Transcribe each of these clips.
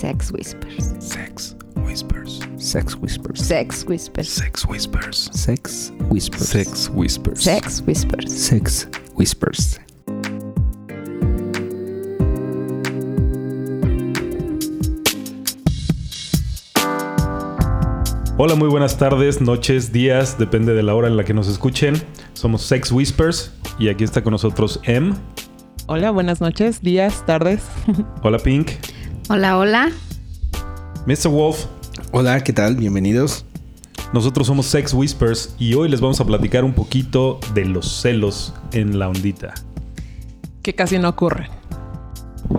Sex Whispers. Sex Whispers. Sex Whispers. Sex Whispers. Sex Whispers. Sex Whispers. Sex Whispers. Sex Whispers. Sex Whispers. Hola, muy buenas tardes, noches, días, depende de la hora en la que nos escuchen. Somos Sex Whispers y aquí está con nosotros M. Hola, buenas noches, días, tardes. Hola Pink. Hola, hola. Mr. Wolf. Hola, ¿qué tal? Bienvenidos. Nosotros somos Sex Whispers y hoy les vamos a platicar un poquito de los celos en la ondita. Que casi no ocurre.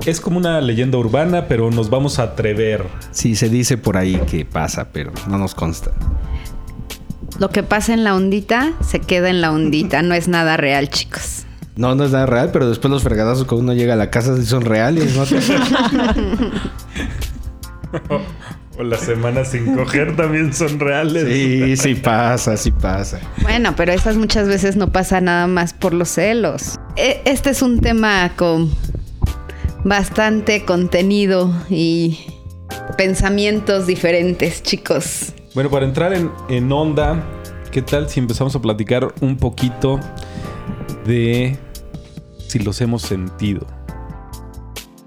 Es como una leyenda urbana, pero nos vamos a atrever. Sí, se dice por ahí que pasa, pero no nos consta. Lo que pasa en la ondita se queda en la ondita. No es nada real, chicos. No, no es nada real, pero después los fregadazos cuando uno llega a la casa sí son reales, ¿no? O las semanas sin coger también son reales. sí, sí pasa, sí pasa. Bueno, pero esas muchas veces no pasa nada más por los celos. E- Este es un tema con bastante contenido y pensamientos diferentes, chicos. Bueno, para entrar en, en onda, ¿qué tal si empezamos a platicar un poquito de si los hemos sentido?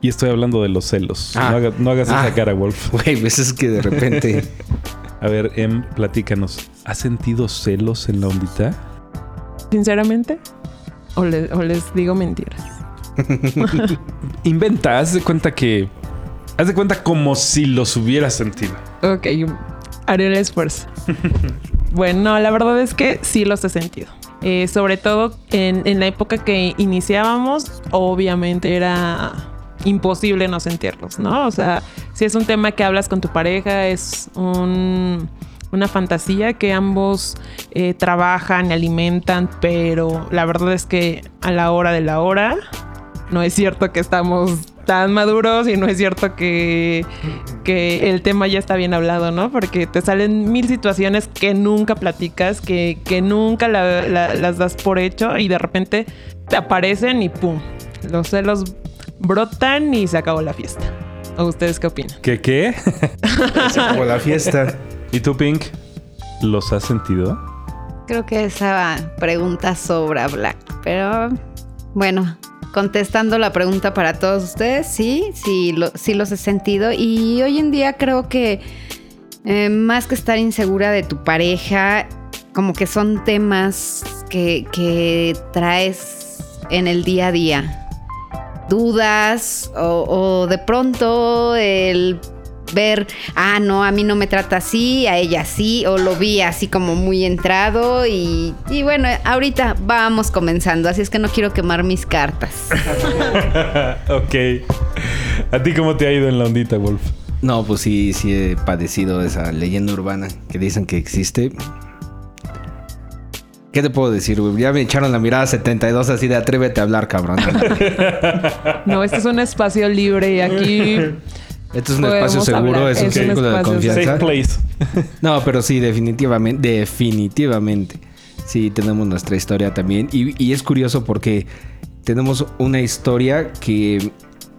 Y estoy hablando de los celos. Ah. no, haga- no hagas Ah. esa cara, Wolf. Güey, pues es que de repente... A ver, Em, platícanos. ¿Has sentido celos en la ondita? Sinceramente, o, le- o les digo mentiras. Inventa, haz de cuenta que. Haz de cuenta como si los hubieras sentido. Ok, haré el esfuerzo. bueno, la verdad es que sí los he sentido. Eh, sobre todo en, en la época que iniciábamos, obviamente era imposible no sentirlos, ¿no? O sea, si es un tema que hablas con tu pareja, es un- una fantasía que ambos eh, trabajan y alimentan, pero la verdad es que a la hora de la hora no es cierto que estamos tan maduros y no es cierto que, que el tema ya está bien hablado, ¿no? Porque te salen mil situaciones que nunca platicas, que, que nunca la- la- las das por hecho y de repente te aparecen y ¡pum! Los celos brotan y se acabó la fiesta. ¿O ustedes qué opinan? ¿Qué qué? Como la fiesta. ¿Y tú, Pink? ¿Los has sentido? Creo que esa pregunta sobra, Black. Pero bueno, contestando la pregunta para todos ustedes, sí, sí, sí los he sentido. Y hoy en día creo que eh, más que estar insegura de tu pareja, como que son temas que, que traes en el día a día. Dudas o de pronto el ver, ah, no, a mí no me trata así, a ella sí, o lo vi así como muy entrado y, y bueno, ahorita vamos comenzando, así es que no quiero quemar mis cartas. ok. ¿A ti cómo te ha ido en la ondita, Wolf? No, pues sí, sí he padecido esa leyenda urbana que dicen que existe. ¿Qué te puedo decir, güey? Ya me echaron la mirada 72 así de atrévete a hablar, cabrón. No, este es un espacio libre y aquí Esto es un espacio seguro, hablar, es un círculo de confianza. Safe place. No, pero sí, definitivamente, definitivamente. Sí, tenemos nuestra historia también. Y, y es curioso porque tenemos una historia que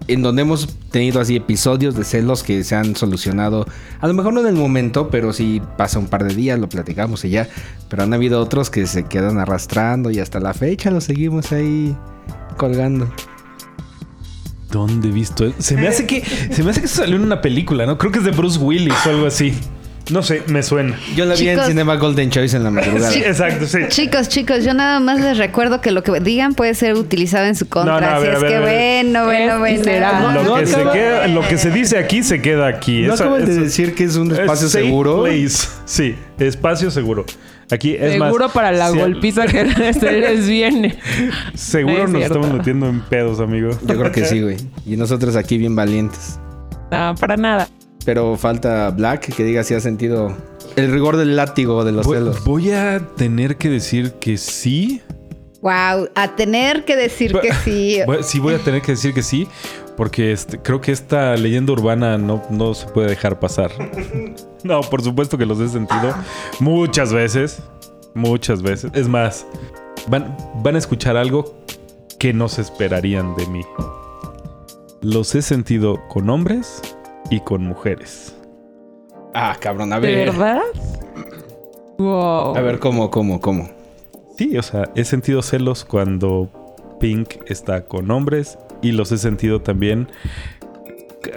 en donde hemos tenido así episodios de celos que se han solucionado. A lo mejor no en el momento, pero sí pasa un par de días, lo platicamos y ya. Pero han habido otros que se quedan arrastrando y hasta la fecha lo seguimos ahí colgando. ¿Dónde he visto? eso? Se me hace que se me hace que eso salió en una película, ¿no? Creo que es de Bruce Willis o algo así. No sé, me suena. Yo la vi en Chicos. Cinema Golden Choice en la madrugada. Sí, exacto, sí. Chicos, chicos, yo nada más les recuerdo que lo que digan puede ser utilizado en su contra, No, no, así ver, es ver, que bueno, bueno, Es bueno. Lo, No, que se acaba- queda- lo que se dice aquí se queda aquí. ¿No acabas de decir que es un es espacio safe seguro? place. Sí, espacio seguro. Aquí es más, seguro para la si- golpiza que se les viene. Seguro Es nos cierto. estamos metiendo en pedos, amigo. Yo creo que sí, güey. Y nosotros aquí bien valientes. No, para nada. Pero falta Black que diga si ha sentido el rigor del látigo de los Voy, celos. voy a tener que decir que sí. Wow, a tener que decir que sí. Sí, voy a tener que decir que sí. Porque este, creo que esta leyenda urbana no, no se puede dejar pasar. No, por supuesto que los he sentido muchas veces. Muchas veces. Es más, van, van a escuchar algo que no se esperarían de mí. Los he sentido con hombres y con mujeres. Ah, cabrón, a ¿De ver. verdad? Wow. A ver, ¿cómo, cómo, cómo? Sí, o sea, he sentido celos cuando Pink está con hombres y los he sentido también.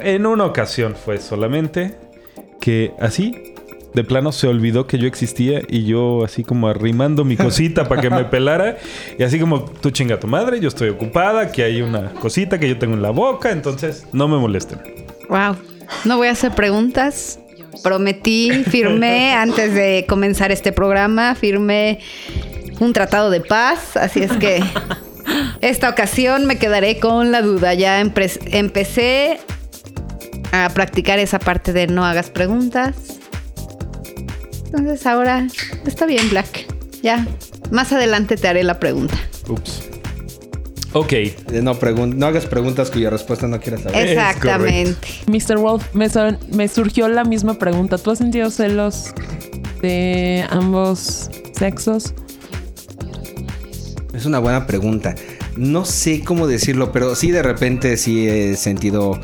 En una ocasión fue solamente que así, de plano, se olvidó que yo existía y yo así como arrimando mi cosita para que me pelara y así como tú chinga tu madre, yo estoy ocupada, que hay una cosita que yo tengo en la boca, entonces no me molesten. Wow. No voy a hacer preguntas. Prometí, firmé antes de comenzar este programa, firmé un tratado de paz, así es que esta ocasión me quedaré con la duda. Ya empecé a practicar esa parte de no hagas preguntas. Entonces ahora está bien, Black. Ya, más adelante te haré la pregunta. Ups. Ok. De No, pregun- no hagas preguntas cuya respuesta no quieras saber. Exactamente. Mr. Wolf, me surgió la misma pregunta. ¿Tú has sentido celos de ambos sexos? Es una buena pregunta. No sé cómo decirlo, pero sí de repente sí he sentido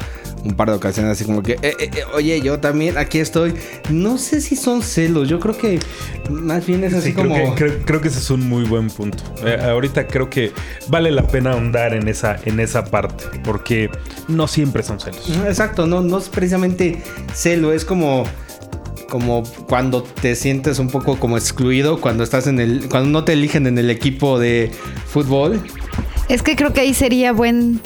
un par de ocasiones así como que, "Eh, eh, eh, oye, yo también aquí estoy. No sé si son celos, yo creo que más bien es así Sí, creo, como... que, creo- creo que ese es un muy buen punto. Ahorita creo que vale la pena ahondar en esa, en esa parte, porque no siempre son celos. Exacto, no, no es precisamente celo, es como como cuando te sientes un poco como excluido cuando estás en el cuando no te eligen en el equipo de fútbol. Es que creo que ahí sería buen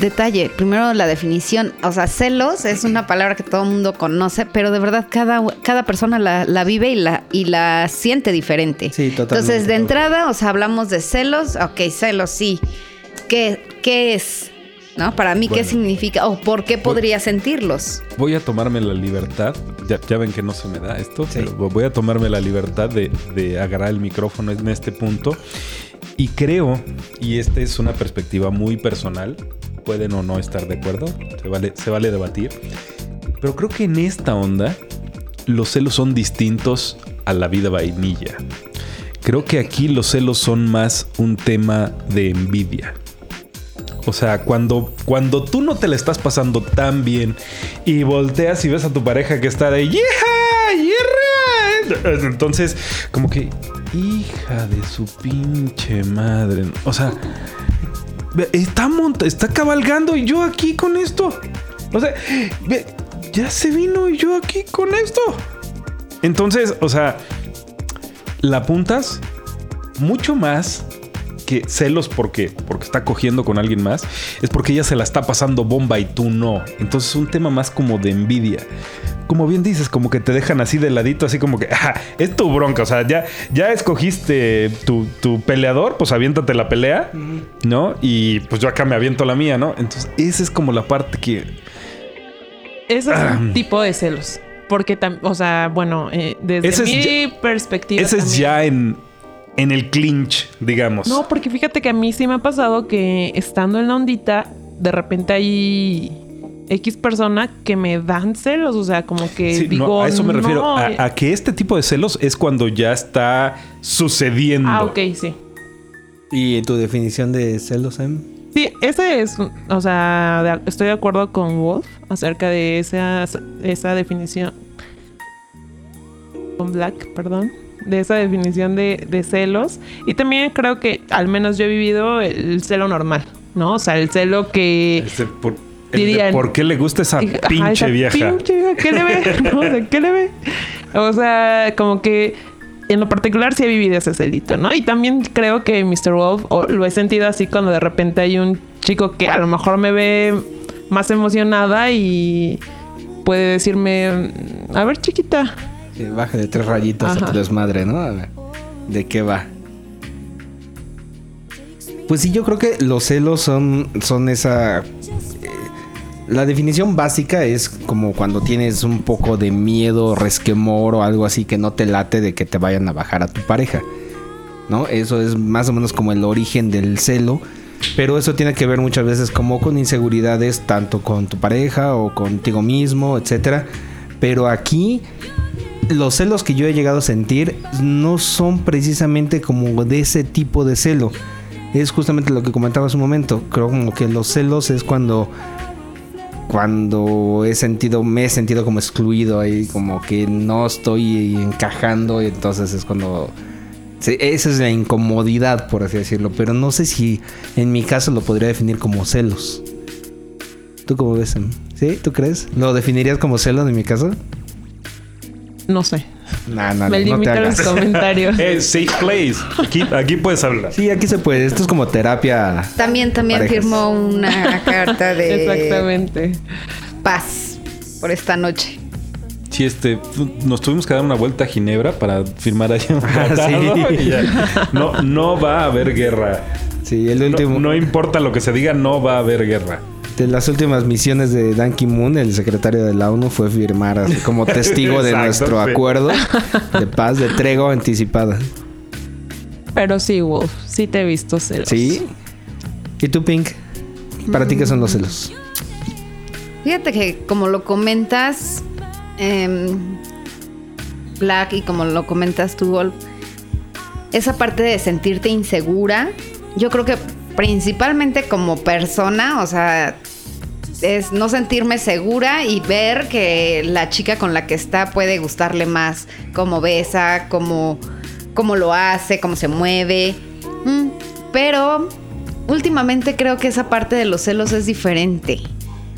detalle. Primero la definición. O sea, celos es una palabra que todo el mundo conoce, pero de verdad cada, cada persona la, la vive y la, y la siente diferente. Sí, totalmente. Entonces, de entrada, o sea, hablamos de celos. Ok, celos, sí. ¿Qué, qué es? ¿No? Para mí, ¿qué Bueno. significa? ¿O por qué podría sentirlos? Voy a tomarme la libertad, ya, ya ven que no se me da esto, Sí. pero voy a tomarme la libertad de, de agarrar el micrófono en este punto. Y creo, y esta es una perspectiva muy personal, pueden o no estar de acuerdo, se vale, se vale debatir, pero creo que en esta onda los celos son distintos a la vida vainilla. Creo que aquí los celos son más un tema de envidia. O sea, cuando, cuando tú no te la estás pasando tan bien y volteas y ves a tu pareja que está de ¡Yeja! ¡Yerra! Entonces, como que, hija de su pinche madre. O sea, está, monta- está cabalgando y yo aquí con esto. O sea, ya se vino y yo aquí con esto. Entonces, o sea, la apuntas mucho más que celos porque porque está cogiendo con alguien más es porque ella se la está pasando bomba y tú no. Entonces es un tema más como de envidia. Como bien dices, como que te dejan así de ladito, así como que "Ah, es tu bronca. O sea, ya, ya escogiste tu, tu peleador, pues aviéntate la pelea, ¿no? Y pues yo acá me aviento la mía, ¿no? Entonces, esa es como la parte que. Ese es Ah. un tipo de celos. Porque, o sea, bueno, eh, desde Ese mi perspectiva. Ese es ya en, en el clinch, digamos. No, porque fíjate que a mí sí me ha pasado que estando en la ondita, de repente hay X persona que me dan celos. O sea, como que Sí, no, digo. a eso me refiero. no, a, eh, a que este tipo de celos es cuando ya está sucediendo. Ah, ok, sí. ¿Y tu definición de celos, Em? Sí, ese es, o sea, de- estoy de acuerdo con Wolf acerca de esa, esa definición. Con Black, perdón. De esa definición de, de celos. Y también creo que al menos yo he vivido el celo normal, ¿no? O sea, el celo que... Este, por, el Dirían- ¿Por qué le gusta esa Ajá, pinche esa vieja? Pinche vieja, ¿qué le ve? No, o sea, ¿qué le ve? O sea, como que en lo particular sí he vivido ese celito, ¿no? Y también creo que Mr. Wolf o lo he sentido así cuando de repente hay un chico que a lo mejor me ve más emocionada y puede decirme, a ver chiquita, Baja de tres rayitas a tu desmadre, ¿no? A ver, ¿de qué va? Pues sí, yo creo que los celos son, son esa... eh, la definición básica es como cuando tienes un poco de miedo, resquemor o algo así que no te late de que te vayan a bajar a tu pareja. ¿No? Eso es más o menos como el origen del celo. Pero eso tiene que ver muchas veces como con inseguridades, tanto con tu pareja o contigo mismo, etcétera. Pero aquí los celos que yo he llegado a sentir no son precisamente como de ese tipo de celo. Es justamente lo que comentaba hace un momento. Creo como que los celos es cuando cuando he sentido, me he sentido como excluido ahí, como que no estoy encajando, y entonces es cuando esa es la incomodidad, por así decirlo, pero no sé si en mi caso lo podría definir como celos. ¿Tú cómo ves? Em? ¿Sí? ¿Tú crees? ¿Lo definirías como celos en mi caso? No sé. Nah, nah, Me no limito a los hagas. comentarios. Eh, safe place. Aquí, aquí puedes hablar. Sí, aquí se puede. Esto es como terapia. También, también Parejas. firmó una carta de Exactamente. paz por esta noche. Sí, este, nos tuvimos que dar una vuelta a Ginebra para firmar allá un Ah, sí. No, no va a haber guerra. Sí, el No, último. no importa lo que se diga, no va a haber guerra. De las últimas misiones de Dan Ki-moon, el secretario de la ONU, fue firmar así como testigo de Exacto, nuestro sí. acuerdo de paz, de tregua anticipada. Pero sí, Wolf, sí te he visto celos. ¿Sí? ¿Y tú, Pink? ¿Para ti qué son los celos? Fíjate que como lo comentas, em, Black, y como lo comentas tú, Wolf, esa parte de sentirte insegura, yo creo que principalmente como persona, o sea, es no sentirme segura y ver que la chica con la que está puede gustarle más cómo besa, cómo, cómo lo hace, cómo se mueve. Mm, Pero últimamente creo que esa parte de los celos es diferente.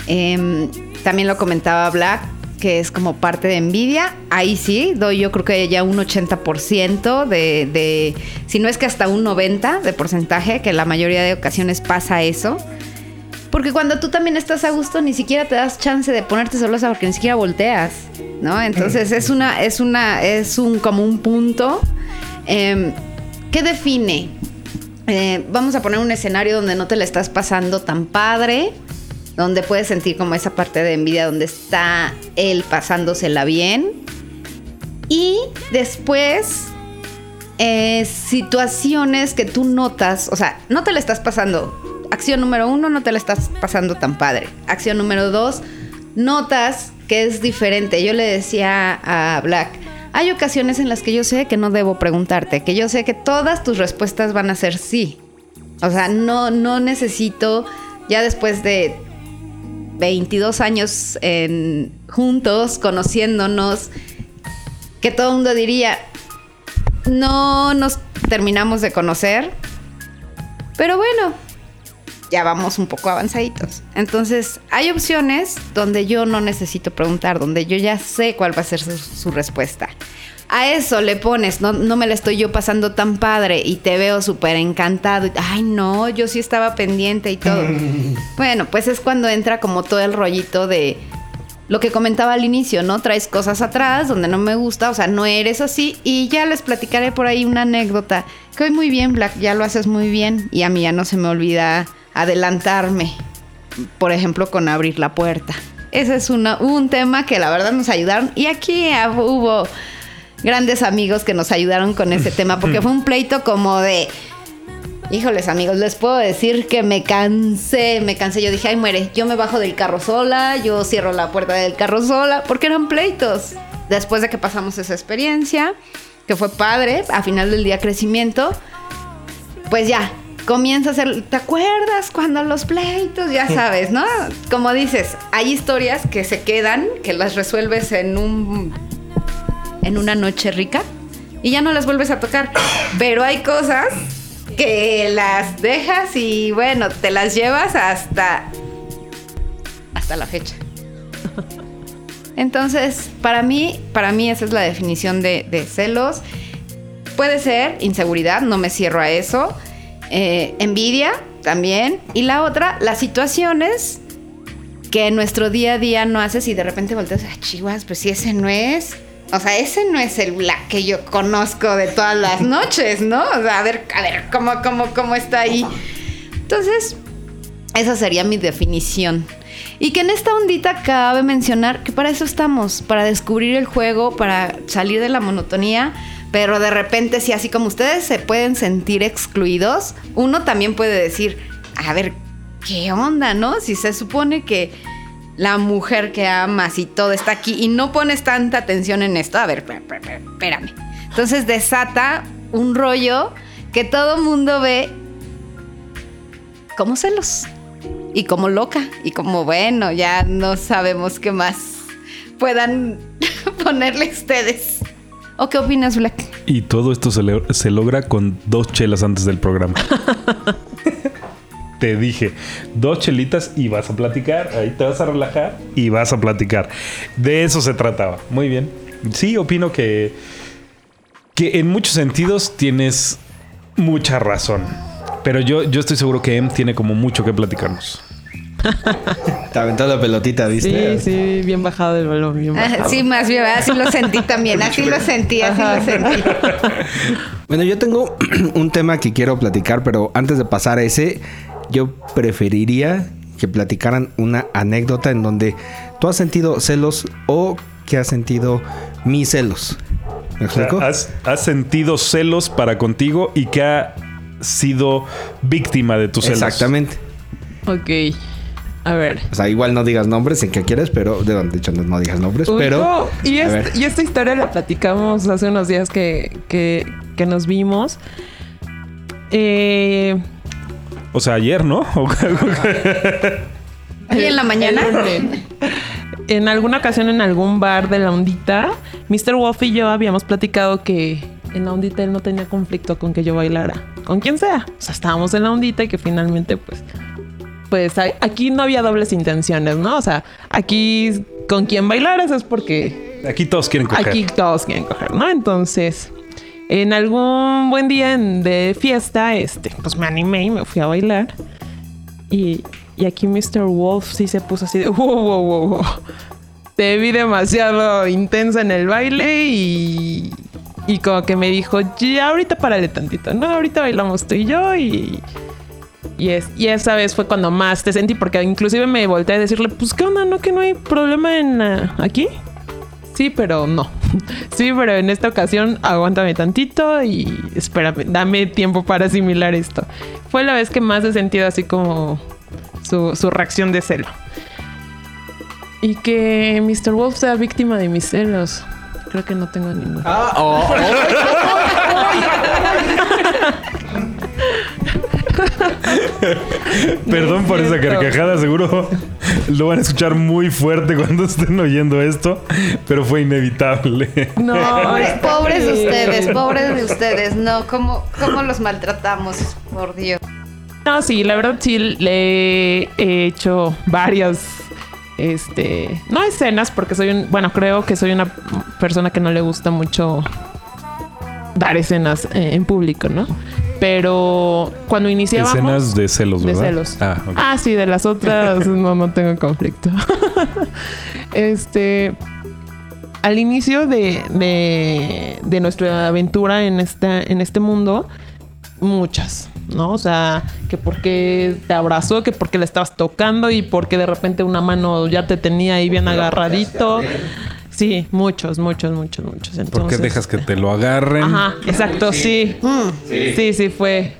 Em, también lo comentaba Black, que es como parte de envidia. Ahí sí, doy yo creo que ya un 80% de, de, si no es que hasta un 90% de porcentaje, que la mayoría de ocasiones pasa eso. Porque cuando tú también estás a gusto, ni siquiera te das chance de ponerte celosa porque ni siquiera volteas, ¿no? Entonces es una, es una, es un como un punto. Eh, ¿Qué define? Eh, vamos a poner un escenario donde no te la estás pasando tan padre, donde puedes sentir como esa parte de envidia, donde está él pasándosela bien. Y después, eh, situaciones que tú notas, o sea, no te la estás pasando. Acción número uno, no te la estás pasando tan padre. Acción número dos, notas que es diferente. Yo le decía a Black, hay ocasiones en las que yo sé que no debo preguntarte, que yo sé que todas tus respuestas van a ser sí. O sea, no, no necesito, ya después de 22 años en- juntos, conociéndonos, que todo el mundo diría, no nos terminamos de conocer, pero bueno, ya vamos un poco avanzaditos. Entonces, hay opciones donde yo no necesito preguntar, donde yo ya sé cuál va a ser su, su respuesta. A eso le pones, no, no me la estoy yo pasando tan padre y te veo súper encantado. y, Ay, no, yo sí estaba pendiente y todo. bueno, pues es cuando entra como todo el rollito de lo que comentaba al inicio, ¿no? Traes cosas atrás donde no me gusta, o sea, no eres así. Y ya les platicaré por ahí una anécdota. Que hoy muy bien, Black, ya lo haces muy bien. Y a mí ya no se me olvida adelantarme, por ejemplo, con abrir la puerta. Ese es una, un tema que la verdad nos ayudaron. Y aquí hubo grandes amigos que nos ayudaron con ese tema, porque fue un pleito como de... Híjoles amigos, les puedo decir que me cansé, me cansé. Yo dije, ay muere, yo me bajo del carro sola, yo cierro la puerta del carro sola, porque eran pleitos. Después de que pasamos esa experiencia, que fue padre, a final del día crecimiento, pues ya, comienza a ser, ¿te acuerdas cuando los pleitos? Ya sabes, ¿no? Como dices, hay historias que se quedan, que las resuelves en un en una noche rica y ya no las vuelves a tocar. Pero hay cosas que las dejas y bueno, te las llevas hasta hasta la fecha. Entonces, para mí, para mí esa es la definición de, celos. Puede ser inseguridad, no me cierro a eso. Eh, envidia también. Y la otra, las situaciones que en nuestro día a día no haces y de repente volteas, ah, chivas, pues si ese no es. O sea, ese no es el Black que yo conozco de todas las noches, ¿no? O sea, a ver, a ver, ¿cómo, cómo, cómo está ahí? Entonces, esa sería mi definición. Y que en esta ondita cabe mencionar que para eso estamos, para descubrir el juego, para salir de la monotonía, pero de repente si así como ustedes se pueden sentir excluidos, uno también puede decir, a ver, ¿qué onda, no? Si se supone que la mujer que amas y todo está aquí y no pones tanta atención en esto, a ver, espérame. Entonces desata un rollo que todo mundo ve como celos. y como loca y como bueno, ya no sabemos qué más puedan ponerle ustedes. ¿O qué opinas, Black? Y todo esto se, le- se logra con dos chelas antes del programa. te dije, dos chelitas y vas a platicar. Ahí te vas a relajar y vas a platicar. De eso se trataba. Muy bien. Sí, opino que, que en muchos sentidos tienes mucha razón. Pero yo, yo estoy seguro que Em tiene como mucho que platicarnos. Te aventó la pelotita, ¿viste? Sí, sí, bien bajado del balón, bien Ah, bajado. sí, más bien, así lo sentí también, así lo sentí, así lo sentí. Bueno, yo tengo un tema que quiero platicar, pero antes de pasar a ese, yo preferiría que platicaran una anécdota en donde tú has sentido celos o que has sentido mis celos. ¿Me O sea, explico? has, has sentido celos para contigo y que ha sido víctima de tus celos. Exactamente. Ok. A ver. O sea, igual no digas nombres en que quieres, pero de donde hecho no, digas nombres, Uy, pero no, y, a est- ver. y esta historia la platicamos hace unos días que, que, que nos vimos. Eh, O sea, ayer, ¿no? ¿Y en la mañana? En alguna ocasión en algún bar de la ondita, Mr. Wolf y yo habíamos platicado que en la ondita él no tenía conflicto con que yo bailara. Con quien sea. O sea, estábamos en la ondita y que finalmente, pues, pues aquí no había dobles intenciones, ¿no? O sea, aquí con quien bailaras es porque Aquí todos quieren coger. Aquí todos quieren coger, ¿no? Entonces, en algún buen día de fiesta, este, pues me animé y me fui a bailar. Y, y aquí Mr. Wolf sí se puso así de, wow, wow, wow, wow. Te vi demasiado intensa en el baile y, y como que me dijo, ya ahorita párale tantito, ¿no? Ahorita bailamos tú y yo y... Y esa vez fue cuando más te sentí, porque inclusive me volteé a decirle, pues qué onda, ¿no? Que no hay problema en ah, aquí. Sí, pero no. Sí, pero en esta ocasión aguántame tantito y espérame, dame tiempo para asimilar esto. Fue la vez que más he sentido así como su, su reacción de celo. Y que Mr. Wolf sea víctima de mis celos. Creo que no tengo ninguno. Ah, oh, Perdón por esa carcajada, seguro lo van a escuchar muy fuerte cuando estén oyendo esto, pero fue inevitable. No, Pobres, pobres de ustedes, pobres de ustedes, no, ¿cómo, cómo los maltratamos, por Dios. No, sí, la verdad sí le he hecho varias, este, no escenas porque soy un, bueno, creo que soy una persona que no le gusta mucho dar escenas eh, en público, ¿no? Pero cuando iniciábamos... Escenas de celos, De ¿verdad? celos. Ah. Ah, sí, de las otras no, no tengo conflicto. este. Al inicio de, de, de nuestra aventura en, esta, en este mundo, muchas, ¿no? O sea, que porque te abrazó, que porque le estabas tocando y porque de repente una mano ya te tenía ahí bien agarradito. Sí, muchos, muchos, muchos, muchos. ¿Por qué Entonces, dejas que te lo agarren? Ajá, exacto, sí. Sí, sí, fue.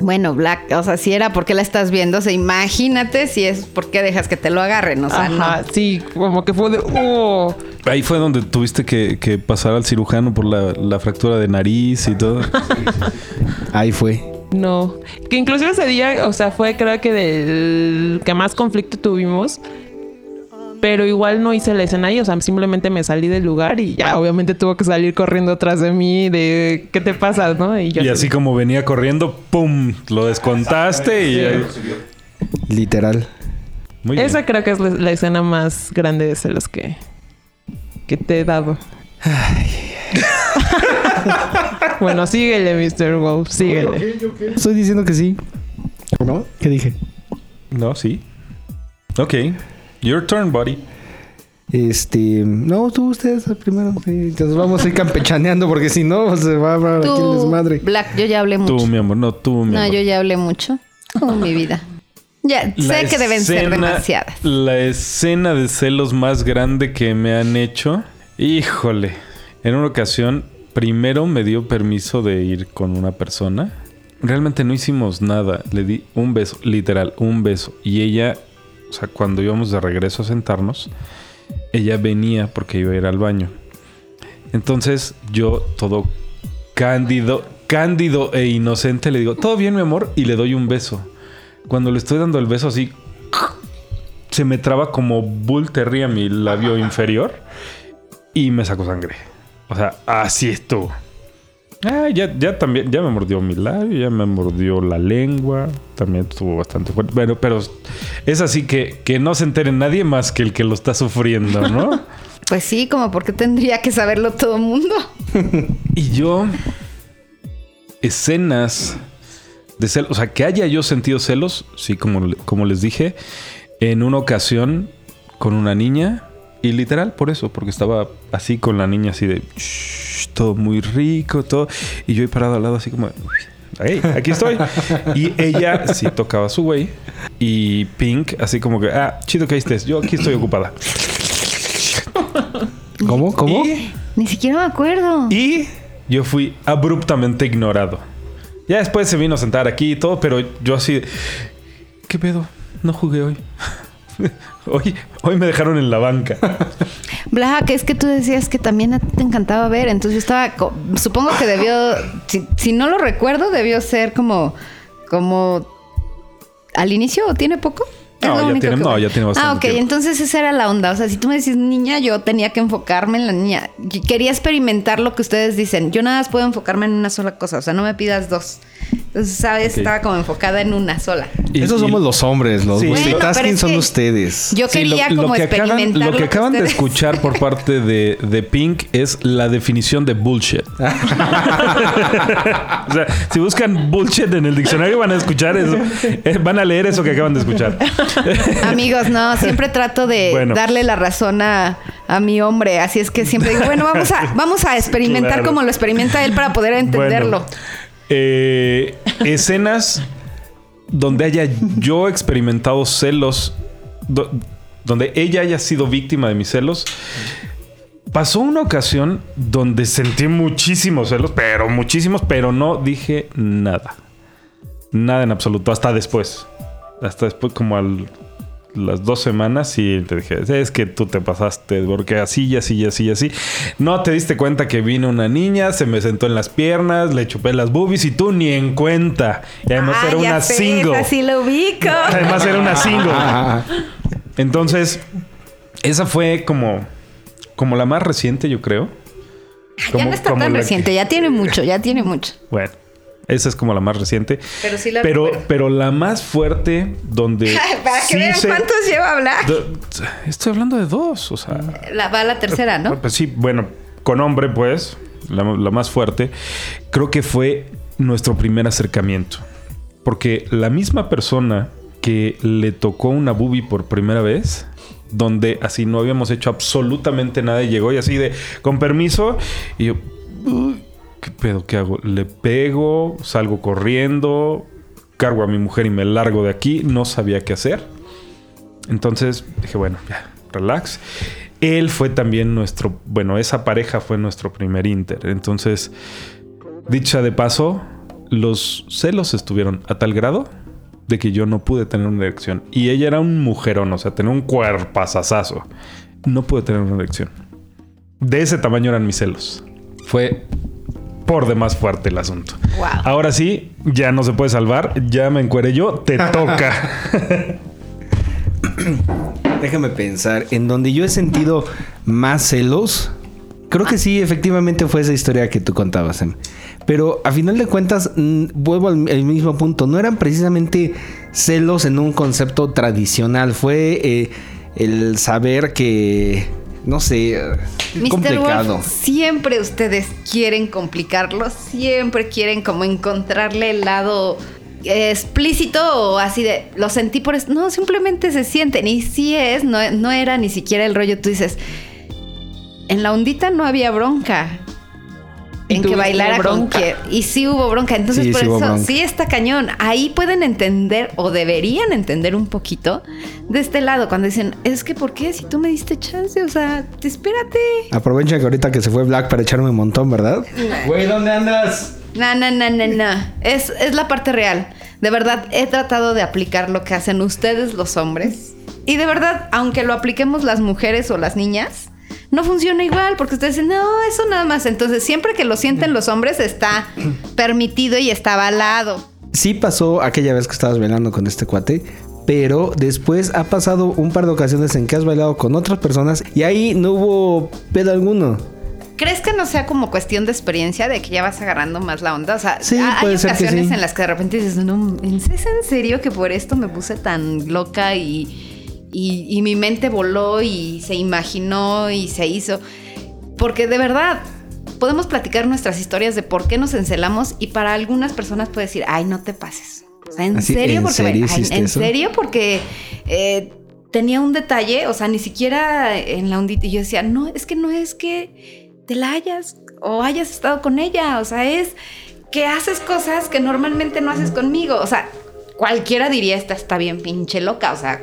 Bueno, Black, o sea, si era porque la estás viendo, o sea, imagínate si es porque dejas que te lo agarren, o sea, Ajá, no. sí, como que fue de. Oh. Ahí fue donde tuviste que, que pasar al cirujano por la, la fractura de nariz y todo. ahí fue. No. Que inclusive ese día, o sea, fue creo que del que más conflicto tuvimos. Pero igual no hice la escena ahí, o sea, simplemente me salí del lugar y ya obviamente tuvo que salir corriendo atrás de mí de ¿qué te pasa? ¿no? Y yo Y así como venía corriendo, ¡pum! Lo descontaste y... Literal. Muy bien. Esa creo que es la, la escena más grande de celos que, que te he dado. bueno, síguele, Mr. Wolf, síguele. Estoy diciendo que sí. ¿No? ¿Qué dije? No, sí. Ok. Your turn, buddy. Este, no, tú ustedes primero. Sí, entonces vamos a ir campechaneando porque si no se va a hablar aquí el desmadre. Black, yo ya hablé mucho. Tú, mi amor. No, tú, mi no, amor. yo ya hablé mucho. Oh, mi vida. Ya, La sé que deben ser demasiadas. La escena de celos más grande que me han hecho. Híjole. En una ocasión, primero me dio permiso de ir con una persona. Realmente no hicimos nada. Le di un beso, literal, un beso. Y ella, o sea, cuando íbamos de regreso a sentarnos, ella venía porque iba a ir al baño. Entonces yo, todo cándido, cándido e inocente, le digo, ¿todo bien, mi amor? Y le doy un beso. Cuando le estoy dando el beso así, se me traba como Bull Terry a mi labio inferior y me sacó sangre. O sea, así estuvo. Ah, ya, ya también, ya me mordió mi labio, ya me mordió la lengua. También estuvo bastante fuerte. Bueno, pero es así que, que no se entere nadie más que el que lo está sufriendo, ¿no? Pues sí, como porque tendría que saberlo todo el mundo. y yo, escenas de celos, o sea, que haya yo sentido celos, sí, como, como les dije, en una ocasión con una niña. Y literal por eso, porque estaba así con la niña, así de todo muy rico, todo. Y yo he parado al lado así como, hey, aquí estoy. y ella sí tocaba su güey. Y Pink, así como que, ah, chido que estés, yo aquí estoy ocupada. ¿Cómo? ¿Cómo? Ni siquiera me acuerdo. Y yo fui abruptamente ignorado. Ya después se vino a sentar aquí y todo, pero yo así, ¿qué pedo? No jugué hoy. hoy, hoy me dejaron en la banca. Black, es que tú decías que también te encantaba ver, entonces yo estaba, supongo que debió, si, no lo recuerdo, debió ser como, como al inicio o tiene poco. No ya, tiene, no, ya tiene, bastante. Ah, ok, entonces esa era la onda. O sea, si tú me decís niña, yo tenía que enfocarme en la niña. Quería experimentar lo que ustedes dicen. Yo nada más puedo enfocarme en una sola cosa. O sea, no me pidas dos. Entonces, ¿sabes? Estaba como enfocada en una sola. Y, Esos somos los hombres, los multitasking son ustedes. Yo quería como que experimentar. Acaban, lo que, acaban de escuchar por parte de, de, Pink es la definición de bullshit. o sea, si buscan bullshit en el diccionario van a escuchar eso. Eh, van a leer eso que acaban de escuchar. Amigos, no, siempre trato de darle la razón a, a, mi hombre. Así es que siempre digo, bueno, vamos a, vamos a experimentar como lo experimenta él para poder entenderlo. Eh, escenas donde haya yo experimentado celos, donde ella haya sido víctima de mis celos. Pasó una ocasión donde sentí muchísimos celos, pero muchísimos, pero no dije nada. Nada en absoluto, hasta después. Hasta después, como al las dos semanas y te dije, es que tú te pasaste porque así y así y así y así. No te diste cuenta que vino una niña, se me sentó en las piernas, le chupé las boobies y tú ni en cuenta. Y además era una single. Así lo ubico. Además era una single. Entonces, esa fue como, como la más reciente, yo creo. ya no está tan reciente, ya tiene mucho, ya tiene mucho. Bueno. Esa es como la más reciente. Pero sí la pero, pero la más fuerte donde. Para que vean cuántos lleva a hablar. Estoy hablando de dos, o sea. La, va la tercera, ¿no? Pues sí, bueno, con hombre, pues, la, más fuerte. Creo que fue nuestro primer acercamiento. Porque la misma persona que le tocó una boobie por primera vez, donde así no habíamos hecho absolutamente nada y llegó y así de, con permiso, y yo, ¿qué pedo? ¿Qué hago? Le pego, salgo corriendo, cargo a mi mujer y me largo de aquí. No sabía qué hacer. Entonces dije, bueno, ya, relax. Él fue también nuestro, bueno, esa pareja fue nuestro primer inter. Entonces, dicha de paso, los celos estuvieron a tal grado de que yo no pude tener una erección. Y ella era un mujerón, o sea, tenía un cuerpazazazo. No pude tener una erección. De ese tamaño eran mis celos. Fue por demás fuerte el asunto. Ahora sí, ya no se puede salvar, ya me encuere yo, te toca. Déjame pensar, en donde yo he sentido más celos, creo que sí, efectivamente fue esa historia que tú contabas, em. Pero a final de cuentas, vuelvo al mismo punto, no eran precisamente celos en un concepto tradicional, fue eh, el saber que no sé, complicado. siempre ustedes quieren complicarlo, siempre quieren como encontrarle el lado explícito o así de lo sentí por eso. No, simplemente se sienten. Y si es, no, no era ni siquiera el rollo. Tú dices, en la ondita no había bronca en que bailara con que y sí hubo bronca. Entonces por eso sí está cañón. Ahí pueden entender o deberían entender un poquito de este lado cuando dicen es que por qué si tú me diste chance o sea espérate aprovecha que ahorita que se fue Black para echarme un montón verdad güey dónde andas no no no no no. Es es la parte real. De verdad he tratado de aplicar lo que hacen ustedes los hombres. Y de verdad aunque lo apliquemos las mujeres o las niñas no funciona igual porque ustedes dicen, no, eso nada más. Entonces, siempre que lo sienten los hombres está permitido y está avalado. Sí pasó aquella vez que estabas velando con este cuate, pero después ha pasado un par de ocasiones en que has bailado con otras personas y ahí no hubo pedo alguno. ¿Crees que no sea como cuestión de experiencia de que ya vas agarrando más la onda? O sea, Sí, ha- hay ocasiones sí. en las que de repente dices, no, ¿es en serio que por esto me puse tan loca y, y- y mi mente voló y se imaginó y se hizo? Porque de verdad, podemos platicar nuestras historias de por qué nos encelamos y para algunas personas puede decir, ay, no te pases. O sea, ¿en Así, serio? ¿en porque serio ay, hiciste ¿En eso? serio? Porque eh, tenía un detalle, o sea, ni siquiera en la ondita. Y yo decía, no, es que no es que te la hayas o hayas estado con ella. O sea, es que haces cosas que normalmente no haces conmigo. O sea, cualquiera diría, esta está bien pinche loca. O sea,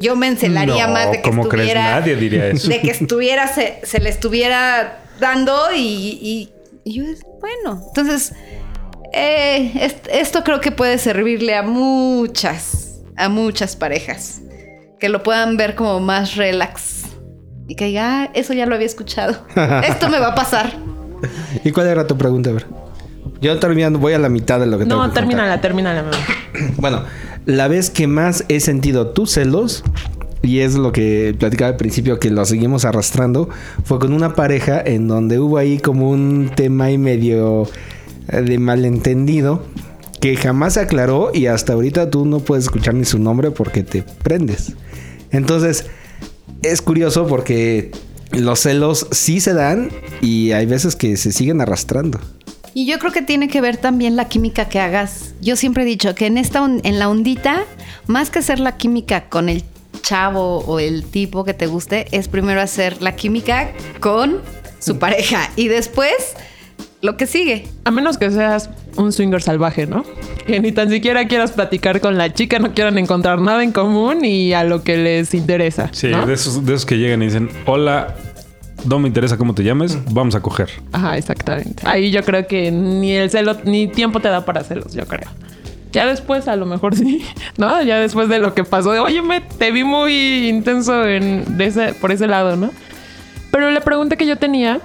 yo me encelaría No, más de que ¿cómo crees? estuviera. Nadie diría eso. De que estuviera, se, se le estuviera dando y, y- y yo, bueno, entonces, eh, est- esto creo que puede servirle a muchas, a muchas parejas que lo puedan ver como más relax y que diga, "Ah, eso ya lo había escuchado. Esto me va a pasar. ¿Y cuál era tu pregunta? A ver. Yo terminando, voy a la mitad de lo que No, termínala, termínala. Bueno, la vez que más he sentido tus celos, y es lo que platicaba al principio que lo seguimos arrastrando, fue con una pareja en donde hubo ahí como un tema y medio eh, de malentendido que jamás se aclaró y hasta ahorita tú no puedes escuchar ni su nombre porque te prendes. Entonces, es curioso porque los celos sí se dan y hay veces que se siguen arrastrando. Y yo creo que tiene que ver también la química que hagas. Yo siempre he dicho que en esta en la ondita, más que hacer la química con el chavo o el tipo que te guste, es primero hacer la química con su pareja y después lo que sigue. A menos que seas un swinger salvaje, ¿no? Que ni tan siquiera quieras platicar con la chica, no quieran encontrar nada en común y a lo que les interesa. Sí, ¿no? de, esos, de esos que llegan y dicen, hola, no me interesa cómo te llames, vamos a coger. Ajá, exactamente. Ahí yo creo que ni el celo, ni tiempo te da para celos, yo creo. Ya después, a lo mejor sí, ¿no? Ya después de lo que pasó, de, oye, me te vi muy intenso en, de ese, por ese lado, ¿no? Pero la pregunta que yo tenía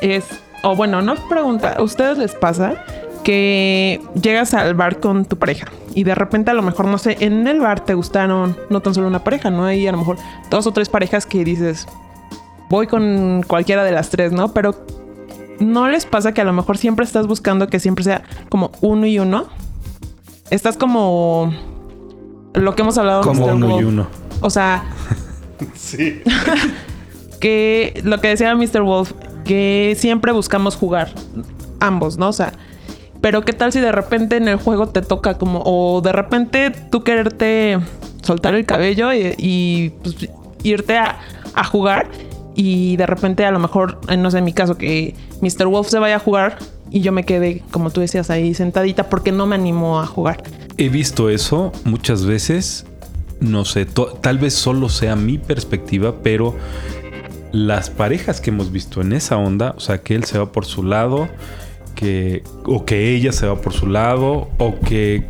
es, o bueno, no pregunta, ¿a ustedes les pasa que llegas al bar con tu pareja y de repente a lo mejor, no sé, en el bar te gustaron no tan solo una pareja, ¿no? Hay a lo mejor dos o tres parejas que dices, voy con cualquiera de las tres, ¿no? Pero ¿no les pasa que a lo mejor siempre estás buscando que siempre sea como uno y uno? Estás como lo que hemos hablado Como Mr. uno y uno. O sea, Sí. que lo que decía Mr. Wolf, que siempre buscamos jugar ambos, ¿no? O sea, pero qué tal si de repente en el juego te toca como, o de repente tú quererte soltar el cabello y, y, pues, irte a, a jugar y de repente a lo mejor, en, no sé, en mi caso, que Mr. Wolf se vaya a jugar y yo me quedé, como tú decías, ahí sentadita porque no me animó a jugar. He visto eso muchas veces. No sé, tal vez solo sea mi perspectiva, pero las parejas que hemos visto en esa onda, o sea, que él se va por su lado, que o que ella se va por su lado, o que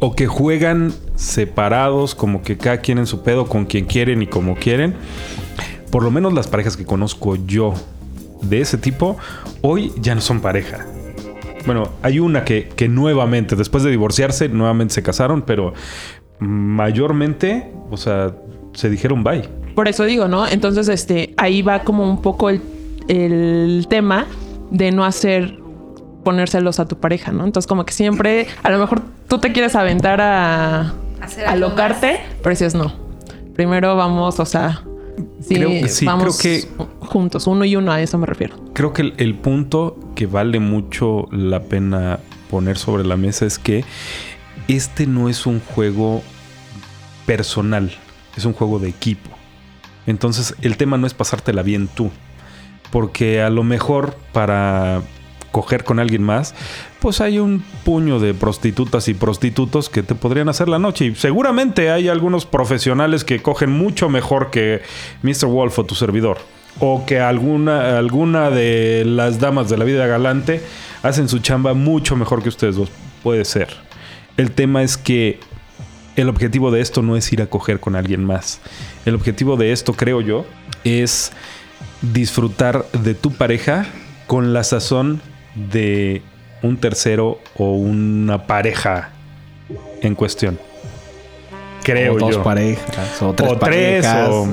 o que juegan separados, como que cada quien en su pedo con quien quieren y como quieren. Por lo menos las parejas que conozco yo de ese tipo, hoy ya no son pareja. Bueno, hay una que, que nuevamente, después de divorciarse, nuevamente se casaron, pero mayormente, o sea, se dijeron bye. Por eso digo, ¿no? Entonces, este, ahí va como un poco el, el tema de no hacer ponérselos a tu pareja, ¿no? Entonces, como que siempre, a lo mejor tú te quieres aventar a Hacer algo alocarte, pero dices no. Primero vamos, o sea, sí, Creo sí, vamos creo que- juntos, uno y uno, a eso me refiero. Creo que el, el punto que vale mucho la pena poner sobre la mesa es que este no es un juego personal, es un juego de equipo. Entonces el tema no es pasártela bien tú, porque a lo mejor para coger con alguien más, pues hay un puño de prostitutas y prostitutos que te podrían hacer la noche. Y seguramente hay algunos profesionales que cogen mucho mejor que Mr. Wolf o tu servidor. O que alguna, alguna de las damas de la vida galante hacen su chamba mucho mejor que ustedes dos. Puede ser. El tema es que el objetivo de esto no es ir a coger con alguien más. El objetivo de esto, creo yo, es disfrutar de tu pareja con la sazón de un tercero o una pareja en cuestión. Creo o dos yo. parejas, o tres o tres, parejas. o,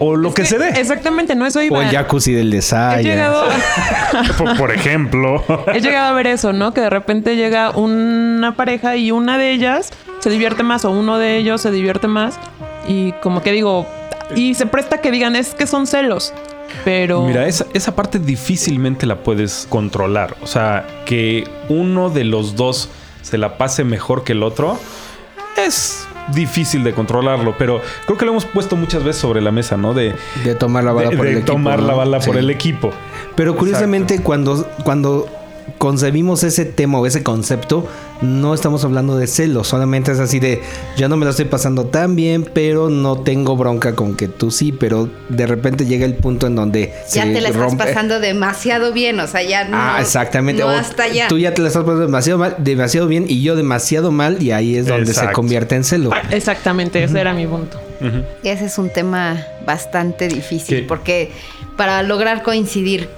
o lo que, se dé. Exactamente, no eso iba. O el jacuzzi del He desayuno. llegado, Por, por ejemplo. he llegado a ver eso, ¿no? Que de repente llega una pareja y una de ellas se divierte más o uno de ellos se divierte más y como que digo, y se presta que digan es que son celos, pero Mira, esa, esa parte difícilmente la puedes controlar. O sea, que uno de los dos se la pase mejor que el otro es difícil de controlarlo, pero creo que lo hemos puesto muchas veces sobre la mesa, ¿no? De, De tomar la bala de- por de el equipo. tomar la ¿no? bala por Sí. el equipo. Pero curiosamente, cuando, cuando concebimos ese tema o ese concepto, no estamos hablando de celos, solamente es así de, ya no me lo estoy pasando tan bien, pero no tengo bronca con que tú sí, pero de repente llega el punto en donde Ya se te la estás pasando demasiado bien, o sea, ya no. Ah, exactamente. No O hasta allá. Tú ya te la estás pasando demasiado mal, demasiado bien y yo demasiado mal y ahí es donde se convierte en celo. exactamente, ese era mi punto. Ujú. Ese es un tema bastante difícil ¿Qué? porque para lograr coincidir.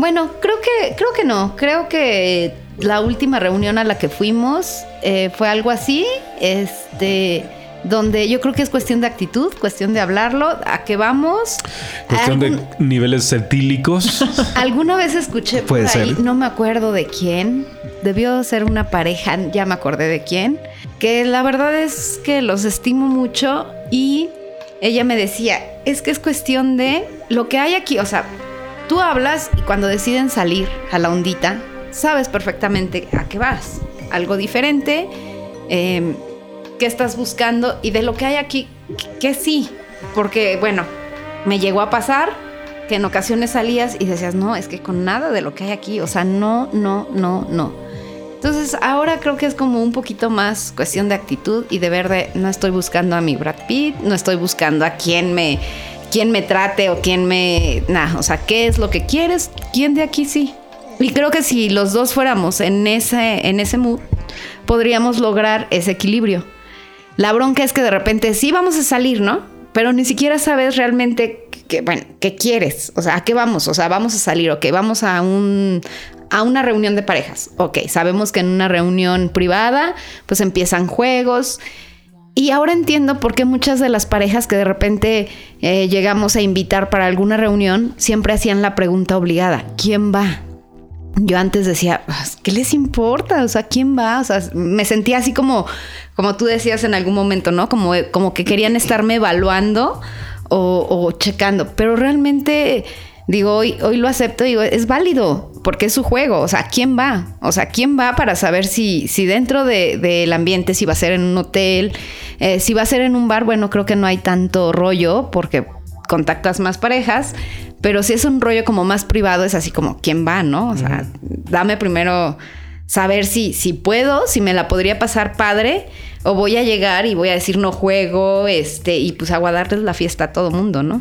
Bueno, creo que creo que no. Creo que la última reunión a la que fuimos eh, fue algo así, este, donde yo creo que es cuestión de actitud, cuestión de hablarlo, a qué vamos. Cuestión de niveles etílicos. Alguna vez escuché por Puede ahí, ser. no me acuerdo de quién, debió ser una pareja, ya me acordé de quién, que la verdad es que los estimo mucho y ella me decía, es que es cuestión de lo que hay aquí, o sea, tú hablas y cuando deciden salir a la ondita, sabes perfectamente a qué vas, algo diferente, eh, qué estás buscando y de lo que hay aquí, que sí, porque bueno, me llegó a pasar que en ocasiones salías y decías, no, es que con nada de lo que hay aquí, o sea, no, no, no, no. Entonces ahora creo que es como un poquito más cuestión de actitud y de ver de, no estoy buscando a mi Brad Pitt, no estoy buscando a quién me, quién me trate o quién me, nada, o sea, qué es lo que quieres, quién de aquí sí. Y creo que si los dos fuéramos en ese, en ese mood, podríamos lograr ese equilibrio. La bronca es que de repente sí vamos a salir, ¿no? Pero ni siquiera sabes realmente que, bueno, qué quieres. O sea, ¿a qué vamos? O sea, vamos a salir, ok, vamos a un a una reunión de parejas. Ok, sabemos que en una reunión privada, pues empiezan juegos. Y ahora entiendo por qué muchas de las parejas que de repente eh, llegamos a invitar para alguna reunión siempre hacían la pregunta obligada: ¿quién va? yo antes decía, "Pues, ¿qué les importa? O sea, ¿quién va? O sea, me sentía así como, como tú decías en algún momento, ¿no? Como, como que querían estarme evaluando o, o checando. Pero realmente, digo, hoy, hoy lo acepto, digo, es válido, porque es su juego. O sea, ¿quién va? O sea, ¿quién va para saber si, si dentro de- del ambiente, si va a ser en un hotel, eh, si va a ser en un bar? Bueno, creo que no hay tanto rollo, porque contactas más parejas, pero si es un rollo como más privado, es así como, ¿quién va, no? O sea, dame primero saber si, si puedo, si me la podría pasar padre, o voy a llegar y voy a decir no juego, este, y pues hago a darles la fiesta a todo mundo, ¿no?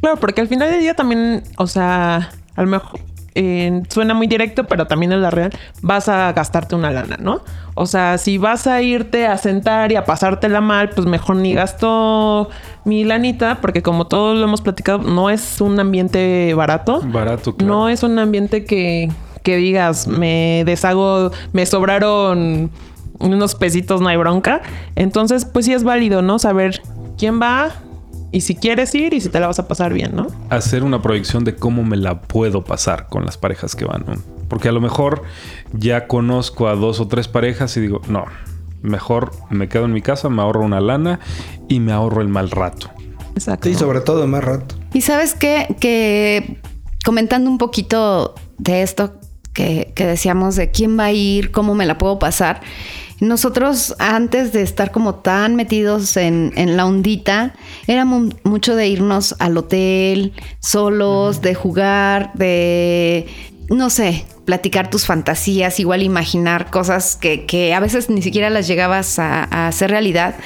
Claro, porque al final del día también, o sea, a lo mejor eh, suena muy directo, pero también es la real, vas a gastarte una lana, ¿no? O sea, si vas a irte a sentar y a pasártela mal, pues mejor ni gasto mi lanita, porque como todos lo hemos platicado, no es un ambiente barato. Barato, claro. No es un ambiente que, que digas, me deshago, me sobraron unos pesitos, no hay bronca. Entonces, pues sí es válido, ¿no? Saber quién va y si quieres ir y si te la vas a pasar bien, ¿no? hacer una proyección de cómo me la puedo pasar con las parejas que van. ¿no? Porque a lo mejor ya conozco a dos o tres parejas y digo, no, mejor me quedo en mi casa, me ahorro una lana y me ahorro el mal rato. Exacto. Sí, sobre todo más rato. Y sabes qué? Que comentando un poquito de esto que, que decíamos de quién va a ir, cómo me la puedo pasar. Nosotros antes de estar como tan metidos en, en la ondita, era mu- mucho de irnos al hotel, solos, de jugar, de, no sé, platicar tus fantasías, igual imaginar cosas que, a veces ni siquiera las llegabas a, a hacer realidad.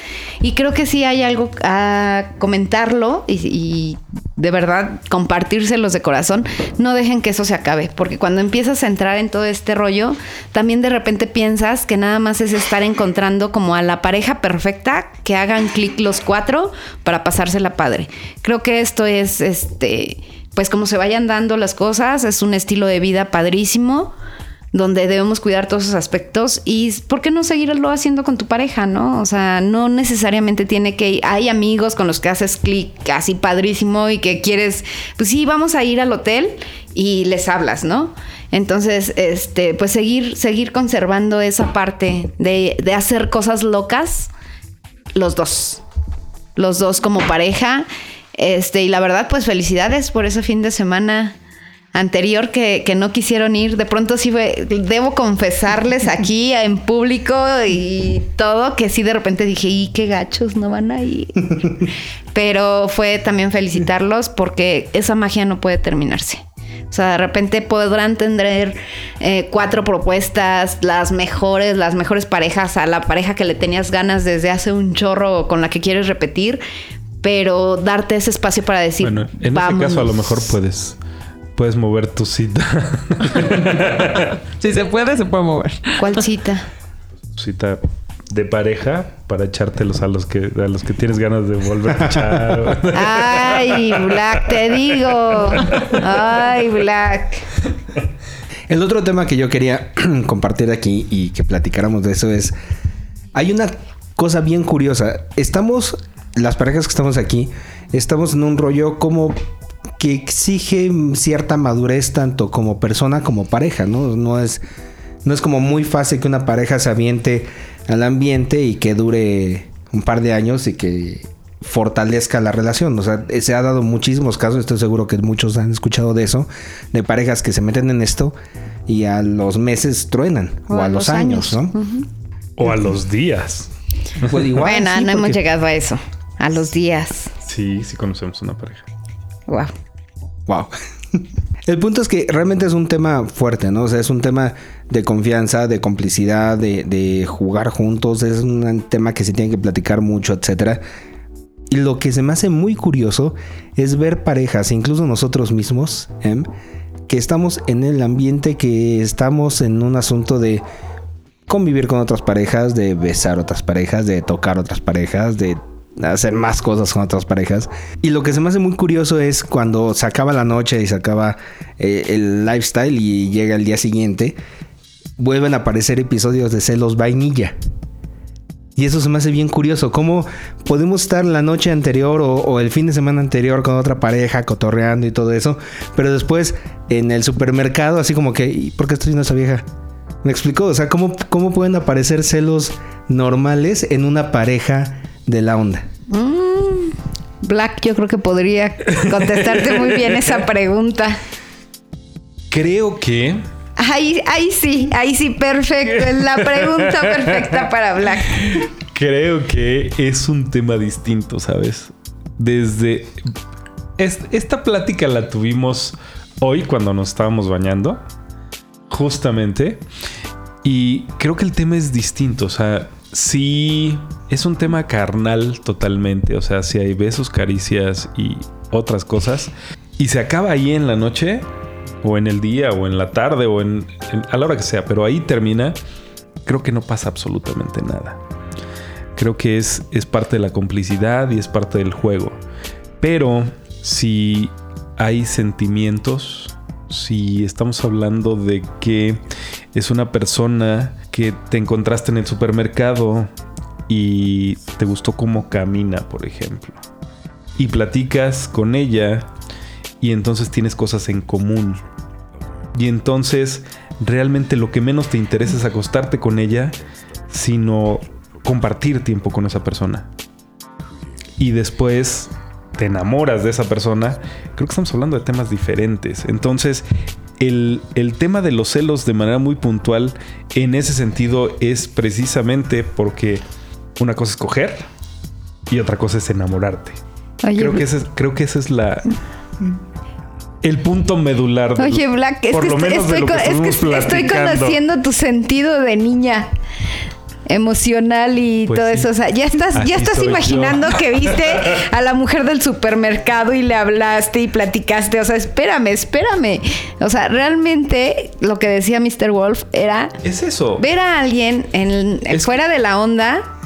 Y creo que sí hay algo a comentarlo y, y de verdad compartírselos de corazón. No dejen que eso se acabe, porque cuando empiezas a entrar en todo este rollo, también de repente piensas que nada más es estar encontrando como a la pareja perfecta que hagan clic los cuatro para pasársela padre. Creo que esto es este pues como se vayan dando las cosas, es un estilo de vida padrísimo, donde debemos cuidar todos esos aspectos y ¿por qué no seguirlo haciendo con tu pareja, no? O sea, no necesariamente tiene que hay amigos con los que haces clic así padrísimo y que quieres, pues sí, vamos a ir al hotel y les hablas, ¿no? Entonces, este, pues seguir, seguir conservando esa parte de, de hacer cosas locas, los dos, los dos como pareja, este, y la verdad, pues felicidades por ese fin de semana anterior que, que, no quisieron ir. De pronto sí fue, debo confesarles aquí en público y todo, que sí de repente dije, y qué gachos, no van a ir. Pero fue también felicitarlos porque esa magia no puede terminarse. O sea, de repente podrán tener eh, cuatro propuestas, las mejores, las mejores parejas, a la pareja que le tenías ganas desde hace un chorro con la que quieres repetir, pero darte ese espacio para decir, bueno, en ese caso a lo mejor puedes puedes mover tu cita. si se puede, se puede mover. ¿Cuál cita? Cita de pareja para echártelos a los que a los que tienes ganas de volver a echar. Ay, Black, te digo. Ay, Black. El otro tema que yo quería compartir aquí y que platicáramos de eso es hay una cosa bien curiosa. Estamos las parejas que estamos aquí estamos en un rollo como que exige cierta madurez tanto como persona como pareja, ¿no? No es, no es como muy fácil que una pareja se aviente al ambiente y que dure un par de años y que fortalezca la relación. O sea, se ha dado muchísimos casos, estoy seguro que muchos han escuchado de eso, de parejas que se meten en esto y a los meses truenan, o, a, los, años, ¿no? O a los días. Pues igual, bueno, no hemos llegado a eso, a los días. Sí, sí conocemos una pareja. Wow. Wow. El punto es que realmente es un tema fuerte, ¿no? O sea, es un tema de confianza, de complicidad, de, jugar juntos, es un tema que se tiene que platicar mucho, etcétera. Y lo que se me hace muy curioso es ver parejas, incluso nosotros mismos, ¿eh? que estamos en el ambiente, que estamos en un asunto de convivir con otras parejas, de besar otras parejas, de tocar otras parejas, de hacer más cosas con otras parejas. Y lo que se me hace muy curioso es cuando se acaba la noche y se acaba eh, el lifestyle y llega el día siguiente, vuelven a aparecer episodios de celos vainilla. Y eso se me hace bien curioso. ¿Cómo podemos estar la noche anterior o, el fin de semana anterior con otra pareja cotorreando y todo eso? Pero después en el supermercado, así como que, ¿por qué estoy viendo a esa vieja? ¿Me explico? O sea, ¿cómo, ¿cómo pueden aparecer celos normales en una pareja de la onda? Mm, Black, yo creo que podría contestarte muy bien esa pregunta. Creo que. Ahí, ahí sí, ahí sí, perfecto. Es la pregunta perfecta para Black. Creo que es un tema distinto, ¿sabes? Desde. esta plática la tuvimos hoy cuando nos estábamos bañando. Justamente. Y creo que el tema es distinto. O sea, sí es un tema carnal totalmente. O sea, si hay besos, caricias y otras cosas. Y se acaba ahí en la noche, o en el día, o en la tarde, o en, a la hora que sea. Pero ahí termina. Creo que no pasa absolutamente nada. Creo que es, es parte de la complicidad y es parte del juego. Pero si hay sentimientos, si estamos hablando de que es una persona que te encontraste en el supermercado y te gustó cómo camina, por ejemplo. Y platicas con ella y entonces tienes cosas en común. Y entonces realmente lo que menos te interesa es acostarte con ella, sino compartir tiempo con esa persona. Y después te enamoras de esa persona, creo que estamos hablando de temas diferentes. Entonces, el, tema de los celos de manera muy puntual en ese sentido es precisamente porque una cosa es coger y otra cosa es enamorarte. creo, que ese, creo que ese es la... El punto medular. De, Oye, Black, es que, estoy conociendo tu sentido de niña emocional y pues todo eso. O sea, ya estás, ya estás imaginando que viste a la mujer del supermercado y le hablaste y platicaste. O sea, espérame, espérame. O sea, realmente lo que decía Mr. Wolf era. Es eso. Ver a alguien en, fuera de la onda.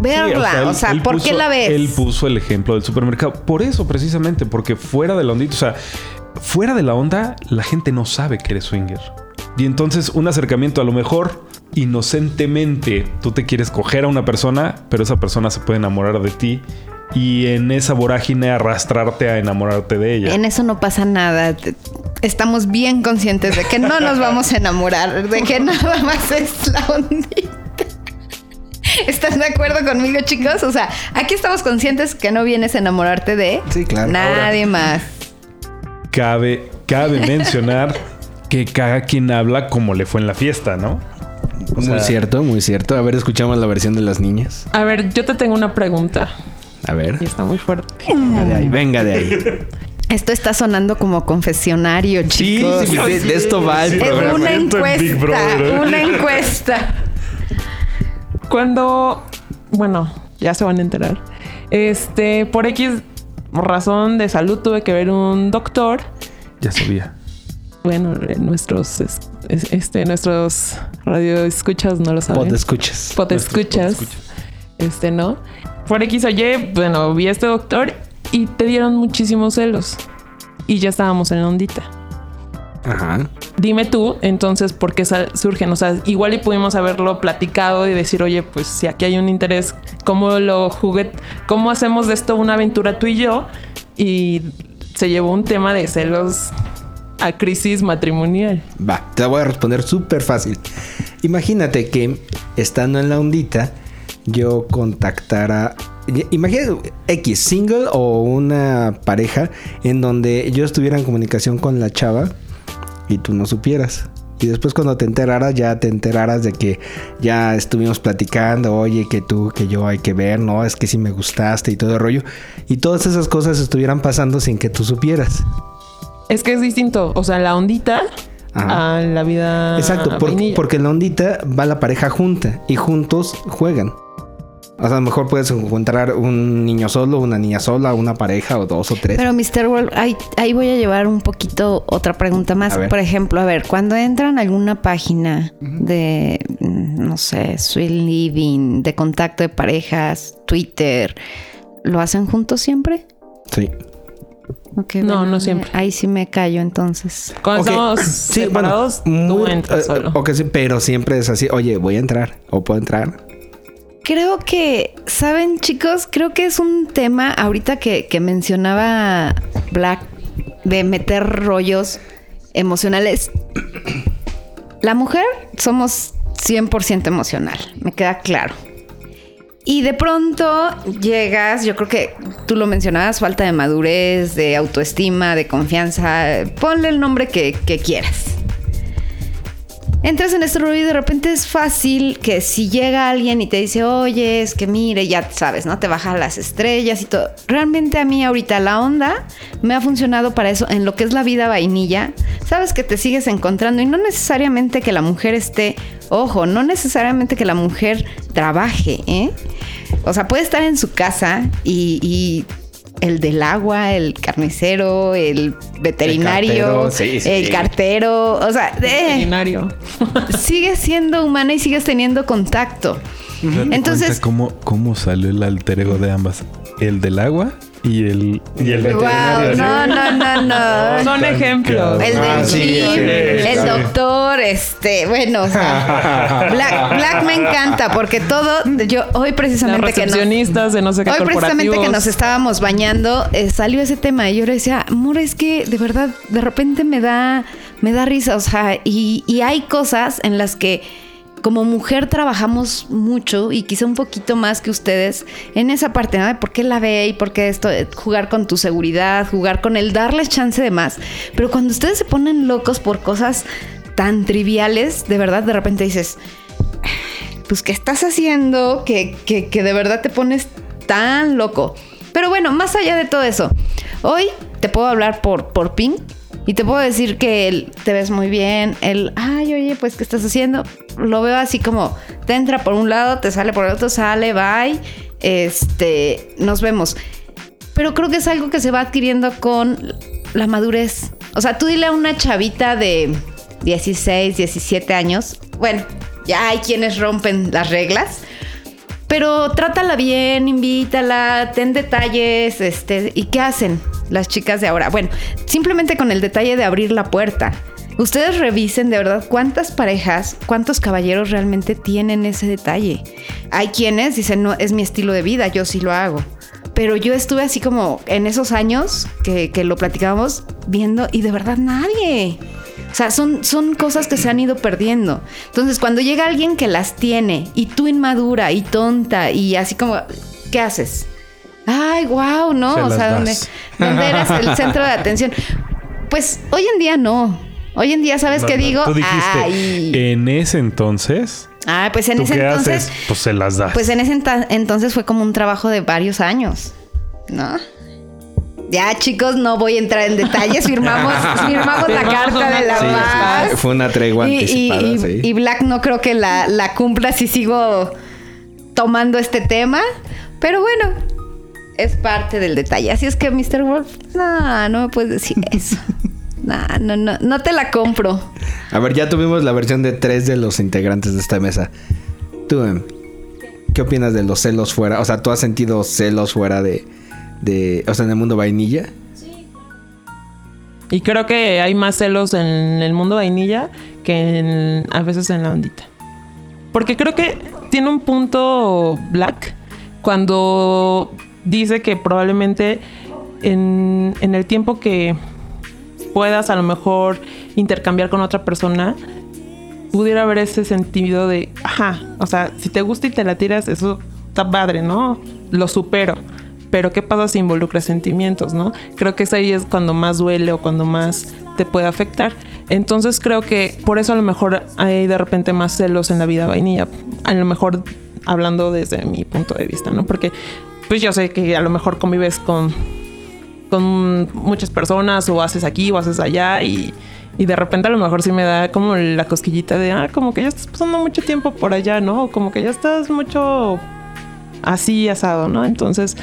Verla, o sea, ¿por qué la ves? Él puso el ejemplo del supermercado. Por eso, precisamente, porque fuera de la ondita, o sea, fuera de la onda, la gente no sabe que eres swinger. Y entonces un acercamiento a lo mejor inocentemente tú te quieres coger a una persona, pero esa persona se puede enamorar de ti y en esa vorágine arrastrarte a enamorarte de ella. En eso no pasa nada. Estamos bien conscientes de que no nos vamos a enamorar, de que nada más es la ondita. ¿Están de acuerdo conmigo, chicos? O sea, aquí estamos conscientes que no vienes a enamorarte de Sí, claro. nadie más. Cabe, cabe mencionar que cada quien habla como le fue en la fiesta, ¿no? O muy sea, cierto, muy cierto. A ver, escuchamos la versión de las niñas. A ver, yo te tengo una pregunta. A ver. Y está muy fuerte. Venga de ahí, venga de ahí. Esto está sonando como confesionario, Sí, chicos. sí, de, de esto va el Es programa. una encuesta, ¿eh? una encuesta. Cuando, bueno, ya se van a enterar. Este, por X razón de salud tuve que ver un doctor. Ya sabía. Bueno, eh, nuestros, es- es- este, nuestros radioescuchas no lo saben. Pod escuchas. Pot escuchas. Este, ¿no? Por X o Y, bueno, vi a este doctor y te dieron muchísimos celos. Y ya estábamos en la ondita. Ajá. Dime tú, entonces, ¿por qué surgen? O sea, igual y pudimos haberlo platicado y decir, oye, pues si aquí hay un interés, ¿cómo lo jugué? ¿Cómo hacemos de esto una aventura tú y yo? Y se llevó un tema de celos a crisis matrimonial. Va, te la voy a responder súper fácil. Imagínate que estando en la ondita, yo contactara. Imagínate X, single o una pareja en donde yo estuviera en comunicación con la chava y tú no supieras. Y después cuando te enteraras, ya te enteraras de que ya estuvimos platicando, oye, que tú, que yo hay que ver, no, es que sí me gustaste y todo el rollo. Y todas esas cosas estuvieran pasando sin que tú supieras. Es que es distinto, o sea, la ondita Ajá. a la vida. Exacto, porque en la ondita va la pareja junta y juntos juegan. O sea, a lo mejor puedes encontrar un niño solo, una niña sola, una pareja o dos o tres. Pero Mr. World, ahí, ahí voy a llevar un poquito otra pregunta más. Por ejemplo, a ver, cuando entran a alguna página de, mm, no sé, Sweet Living, de contacto de parejas, Twitter, ¿lo hacen juntos siempre? Sí. Ok, No, no siempre. Ahí sí me callo entonces. Cuando Ok, estamos sí, separados, bueno, muy- entras eh, solo. ok, sí, pero siempre es así, oye, voy a entrar o puedo entrar. Creo que, ¿saben chicos? Creo que es un tema ahorita que, que mencionaba Black de meter rollos emocionales. La mujer somos 100% emocional, me queda claro. Y de pronto llegas, yo creo que tú lo mencionabas, falta de madurez, de autoestima, de confianza, ponle el nombre que, que quieras. Entras en este rollo y de repente es fácil que si llega alguien y te dice, oye, es que mire, ya sabes, ¿no? Te baja las estrellas y todo. Realmente a mí ahorita la onda me ha funcionado para eso en lo que es la vida vainilla. Sabes que te sigues encontrando y no necesariamente que la mujer esté, ojo, no necesariamente que la mujer trabaje, ¿eh? O sea, puede estar en su casa y el del agua, el carnicero, el veterinario, cartero, sí, sí, el sí. cartero, o sea, eh, Veterinario. sigues siendo humana y sigues teniendo contacto. Entonces- ¿Cómo, ¿Cómo salió el alter ego de ambas? El del agua y el, y el Wow, no, no, no, no. Son ejemplos. El del Ah, sí, gym, sí, el sí. doctor, este, bueno, o sea, Black, Black me encanta porque todo, yo hoy precisamente que nos, de no sé qué Hoy precisamente que nos estábamos bañando, eh, salió ese tema y yo le decía, amor, es que de verdad, de repente me da, me da risa, o sea, y, y hay cosas en las que como mujer trabajamos mucho y quizá un poquito más que ustedes en esa parte, ¿no? De por qué la ve y por qué esto, eh, jugar con tu seguridad, jugar con el darles chance de más. Pero cuando ustedes se ponen locos por cosas tan triviales, de verdad, de repente dices, pues, ¿qué estás haciendo? Que, que, que de verdad te pones tan loco. Pero bueno, más allá de todo eso, hoy te puedo hablar por, por ping y te puedo decir que él, te ves muy bien. El, ay, oye, pues, ¿qué estás haciendo? Lo veo así como, te entra por un lado, te sale por el otro, sale, bye. Este, nos vemos. Pero creo que es algo que se va adquiriendo con la madurez. O sea, tú dile a una chavita de 16, 17 años, bueno, ya hay quienes rompen las reglas, pero trátala bien, invítala, ten detalles, este, ¿y qué hacen las chicas de ahora? Bueno, simplemente con el detalle de abrir la puerta. Ustedes revisen de verdad cuántas parejas, cuántos caballeros realmente tienen ese detalle. Hay quienes dicen, no, es mi estilo de vida, yo sí lo hago. Pero yo estuve así como en esos años que, que lo platicábamos viendo y de verdad nadie. O sea, son, son cosas que se han ido perdiendo. Entonces, cuando llega alguien que las tiene y tú inmadura y tonta y así como, ¿qué haces? Ay, wow, ¿no? Se o sea, donde, donde eres el centro de atención. Pues hoy en día no. Hoy en día, ¿sabes No, qué no, digo? Tú dijiste, Ay. en ese entonces, Ah, pues en ¿tú ese qué entonces. haces? Pues se las das. Pues en ese entonces fue como un trabajo de varios años, ¿no? Ya, chicos, no voy a entrar en detalles. Firmamos, firmamos la carta de la Sí, paz. fue una tregua Y, anticipada, y- sí. y Black no creo que la, la cumpla si sigo tomando este tema. Pero bueno, es parte del detalle. Así es que, Mr. Wolf, no, no me puedes decir eso. No, no, no, no te la compro. A ver, ya tuvimos la versión de tres de los integrantes de esta mesa. Tú, Em, ¿qué opinas de los celos fuera? O sea, ¿tú has sentido celos fuera de, de o sea, en el mundo vainilla? Y creo que hay más celos en el mundo vainilla que en- a veces en la ondita. Porque creo que tiene un punto Black cuando dice que probablemente en, en el tiempo que puedas a lo mejor intercambiar con otra persona, pudiera haber ese sentido de, ajá, o sea, si te gusta y te la tiras, eso está padre, ¿no? Lo supero. Pero ¿qué pasa si involucras sentimientos, no? Creo que es ahí es cuando más duele o cuando más te puede afectar. Entonces creo que por eso a lo mejor hay de repente más celos en la vida vainilla. A lo mejor hablando desde mi punto de vista, ¿no? Porque pues yo sé que a lo mejor convives con con muchas personas o haces aquí o haces allá y, y de repente a lo mejor sí me da como la cosquillita de, ah, como que ya estás pasando mucho tiempo por allá, ¿no? O como que ya estás mucho así asado, ¿no? Entonces,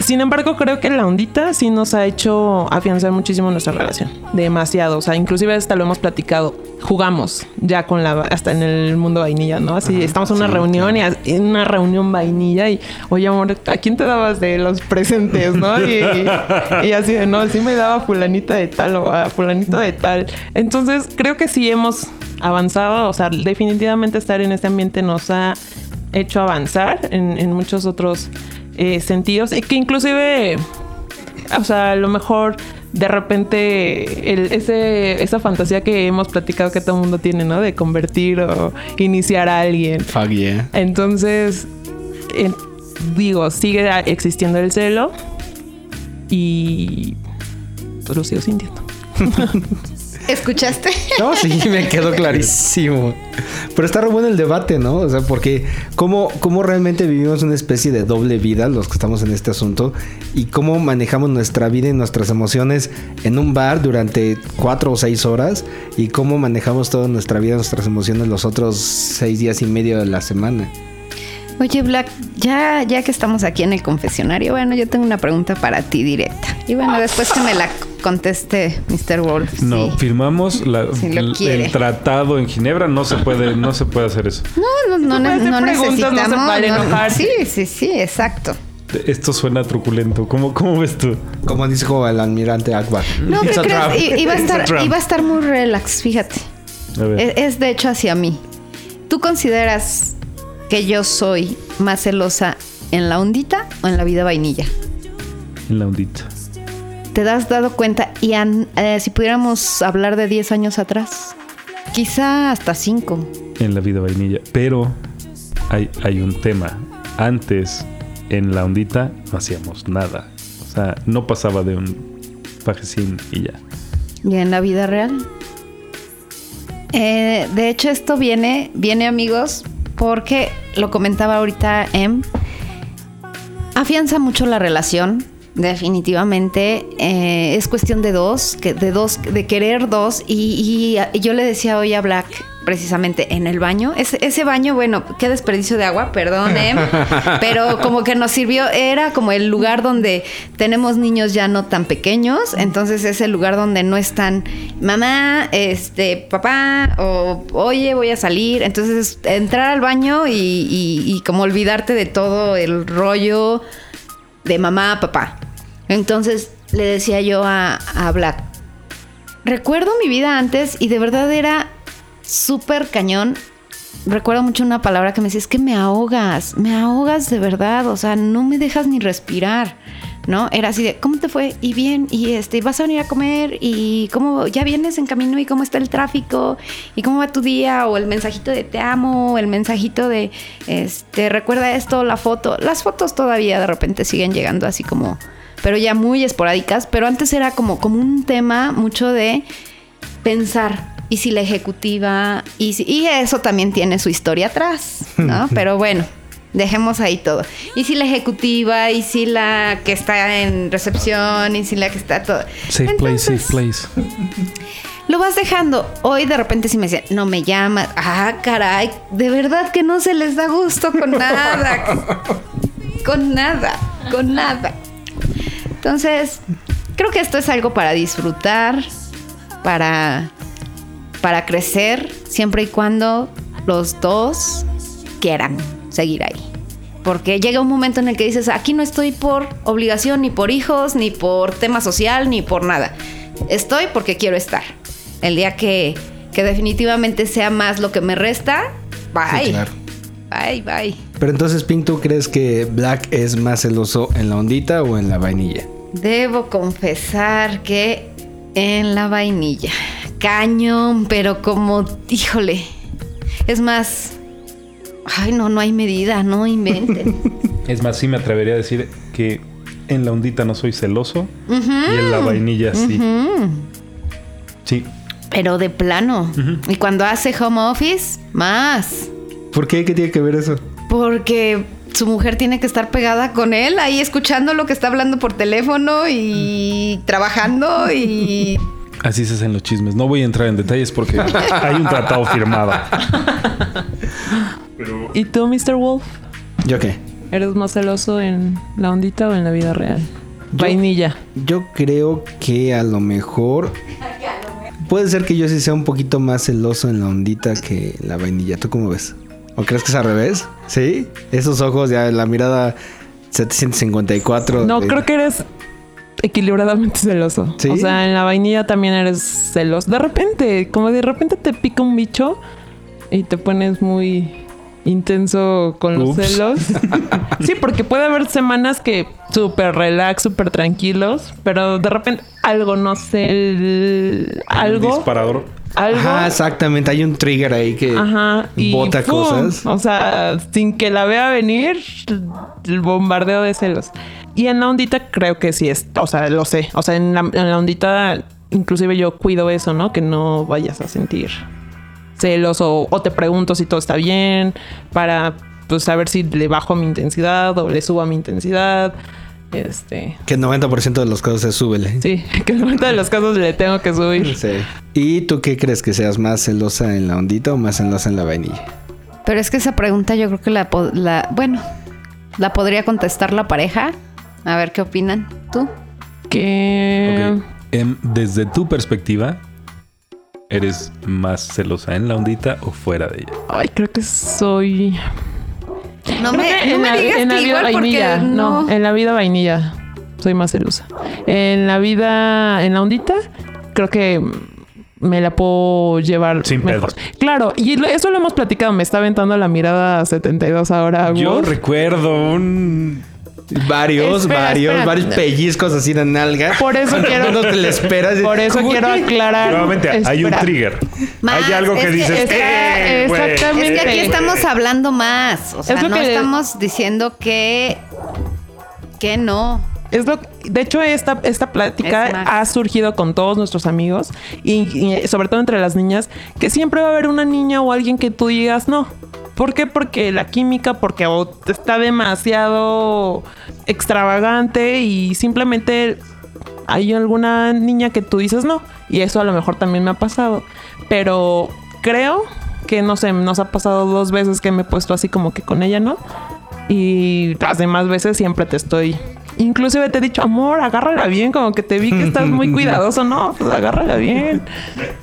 sin embargo, creo que la ondita sí nos ha hecho afianzar muchísimo nuestra relación. Demasiado. O sea, inclusive hasta lo hemos platicado. Jugamos ya con la hasta en el mundo vainilla, ¿no? Así estamos en una reunión y en una reunión vainilla y, oye amor, ¿a quién te dabas de los presentes, no? Y, y así de, no, sí me daba fulanita de tal o a fulanito de tal. Entonces, creo que sí hemos avanzado. O sea, definitivamente estar en este ambiente nos ha hecho avanzar en, en muchos otros eh, sentidos y que inclusive o sea a lo mejor de repente el- ese, esa fantasía que hemos platicado que todo el mundo tiene no de convertir o iniciar a alguien. Fuck yeah. entonces eh, digo sigue existiendo el celo y pues lo sigo sintiendo ¿Escuchaste? No, sí, me quedó clarísimo. Pero está re bueno el debate, ¿no? O sea, porque cómo, cómo realmente vivimos una especie de doble vida los que estamos en este asunto y cómo manejamos nuestra vida y nuestras emociones en un bar durante cuatro o seis horas y cómo manejamos toda nuestra vida, nuestras emociones los otros seis días y medio de la semana. Oye, Black, ya, ya que estamos aquí en el confesionario, bueno, yo tengo una pregunta para ti directa. Y bueno, después que me la conteste Mr. Wolf. No, sí. firmamos la- Si el- tratado en Ginebra, no se puede, no se puede hacer eso. No, no, no, no se necesitamos. vale enojarse. sí, sí, sí, exacto. Esto suena truculento. ¿Cómo, cómo ves tú? Como dijo el almirante Akbar. No, ¿qué crees? Iba a, estar, iba a estar muy relax, fíjate. A ver. Es, es de hecho hacia mí. ¿Tú consideras que yo soy más celosa en la ondita o en la vida vainilla? En la ondita. ¿Te has dado cuenta? Y an- eh, si pudiéramos hablar de 10 años atrás, quizá hasta 5. En la vida vainilla. Pero hay, hay un tema. Antes, en la ondita, no hacíamos nada. O sea, no pasaba de un pajecín y ya. ¿Y en la vida real? Eh, de hecho, esto viene, viene amigos, porque lo comentaba ahorita Em. Afianza mucho la relación, definitivamente. Eh, es cuestión de dos, que, de dos, de querer dos. Y, y- y yo le decía hoy a Black, precisamente en el baño. Ese, ese baño, bueno, qué desperdicio de agua, perdón. Pero como que nos sirvió, era como el lugar donde tenemos niños ya no tan pequeños. Entonces es el lugar donde no están mamá, este, papá, o oye, voy a salir. Entonces entrar al baño y como olvidarte de todo el rollo de mamá, papá. Entonces le decía yo a, Black, recuerdo mi vida antes y de verdad era súper cañón. Recuerdo mucho una palabra que me decía, es que me ahogas, me ahogas de verdad, o sea, no me dejas ni respirar, ¿no? Era así de, ¿cómo te fue? Y bien, y este, vas a venir a comer, y cómo, ya vienes en camino, y cómo está el tráfico, y cómo va tu día, o el mensajito de te amo, o el mensajito de, este, recuerda esto, la foto. Las fotos todavía de repente siguen llegando así como, pero ya muy esporádicas, pero antes era como, como un tema mucho de pensar, y si la ejecutiva, y, si- y eso también tiene su historia atrás, ¿no? Pero bueno, dejemos ahí todo. Y si la ejecutiva, y si la que está en recepción, y si la que está todo. Safe place, safe place. Lo vas dejando. Hoy de repente si me dicen, no me llamas. Ah, caray, de verdad que no se les da gusto con nada. con nada, con nada. Entonces, creo que esto es algo para disfrutar, para, para crecer, siempre y cuando los dos quieran seguir ahí. Porque llega un momento en el que dices, aquí no estoy por obligación, ni por hijos, ni por tema social, ni por nada. Estoy porque quiero estar. El día que, que definitivamente sea más lo que me resta, bye. Sí, claro. Bye, bye. Pero entonces, Pink, ¿tú crees que Black es más celoso en la ondita o en la vainilla? Debo confesar que en la vainilla. Cañón, pero como, híjole. Es más. Ay, no, no hay medida, no inventen. Es más, sí me atrevería a decir que en la ondita no soy celoso y en la vainilla sí. Sí. pero de plano. Y cuando hace home office, más. ¿Por qué? ¿Qué tiene que ver eso? Porque su mujer tiene que estar pegada con él, ahí escuchando lo que está hablando por teléfono y trabajando y... Así se hacen los chismes. No voy a entrar en detalles porque hay un tratado firmado. ¿Y tú, Mr. Wolf? ¿Yo qué? ¿Eres más celoso en la ondita o en la vida real? Vainilla. Yo creo que a lo mejor... Puede ser que yo sí sea un poquito más celoso en la ondita que la vainilla. ¿Tú cómo ves? ¿O crees que es al revés? ¿Sí? Esos ojos, ya la mirada 754. No, de- creo que eres equilibradamente celoso. ¿Sí? O sea, en la vainilla también eres celoso. De repente, como de repente te pica un bicho y te pones muy intenso con los Ups. celos. sí, porque puede haber semanas que súper relax, súper tranquilos, pero de repente algo, no sé, el- algo, Disparador. Algo. Ajá, exactamente. Hay un trigger ahí que Ajá, y bota ¡fum! cosas. O sea, sin que la vea venir, el bombardeo de celos. Y en la ondita creo que sí es, o sea, lo sé. O sea, en la, en la ondita, inclusive yo cuido eso, ¿no? Que no vayas a sentir celos o, o te pregunto si todo está bien para pues saber si le bajo mi intensidad o le subo a mi intensidad. Este, Que el 90% de los casos es súbele. sí, que en el momento de los casos le tengo que subir. Sí. ¿Y tú qué crees que seas más celosa en la ondita o más celosa en la vainilla? Pero es que esa pregunta yo creo que la, bueno, la podría contestar la pareja. A ver qué opinan. ¿Tú? Que Ok. Em, desde tu perspectiva, ¿eres más celosa en la ondita o fuera de ella? Ay, creo que soy. No que en, la, en la vida vainilla. No. en la vida vainilla soy más celosa. En la vida, en la ondita, creo que me la puedo llevar Sin mejor. pedos. Claro, y eso lo hemos platicado. Me está aventando la mirada 72 ahora. Yo Wolf. recuerdo un... Varios, Espera, varios, espera. varios pellizcos así de nalga. Por eso quiero. No te le esperas. Por eso quiero aclarar. Nuevamente, hay un trigger. Más, hay algo que es que dices... está- "Eh, güey". exactamente. Es que aquí estamos hablando más. O sea, Es lo no que- estamos diciendo que. que no. Es lo, de hecho, esta, esta Es plática ha surgido con todos nuestros amigos y, y sobre todo entre las niñas, que siempre va a haber una niña o alguien que tú digas no. ¿Por qué? Porque la química, porque está demasiado extravagante y simplemente hay alguna niña que tú dices no. Y eso a lo mejor también me ha pasado. Pero creo que, no sé, nos ha pasado dos veces que me he puesto así como que con ella no. Y las demás veces siempre te estoy. Inclusive te he dicho, amor, agárrala bien, como que te vi que estás muy cuidadoso. No, pues agárrala bien.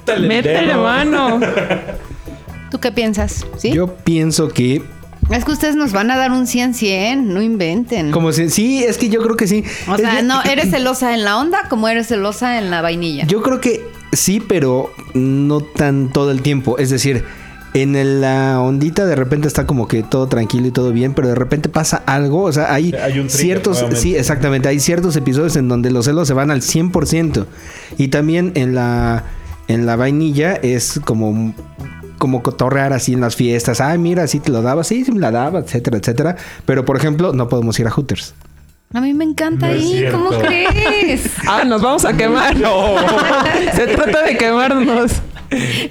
Métele dedo. mano. ¿Tú qué piensas? ¿Sí? Yo pienso que Es que ustedes nos van a dar un 100-100. No inventen. como si sí, es que yo creo que sí. O Es sea, no, ¿eres celosa en la onda como eres celosa en la vainilla? Yo creo que sí, pero no tan todo el tiempo. Es decir, en la ondita de repente está como que todo tranquilo y todo bien, pero de repente pasa algo. O sea, hay, Hay un trigger ciertos. nuevamente. Sí, exactamente. Hay ciertos episodios en donde los celos se van al 100%. Y también en la, en la vainilla es como. Como cotorrear así en las fiestas. Ay, mira, sí te lo daba, sí, sí me la daba, etcétera, etcétera. Pero por ejemplo, no podemos ir a Hooters. A mí me encanta No ahí. ¿Cómo crees? Ah, nos vamos a quemar. Se trata de quemarnos.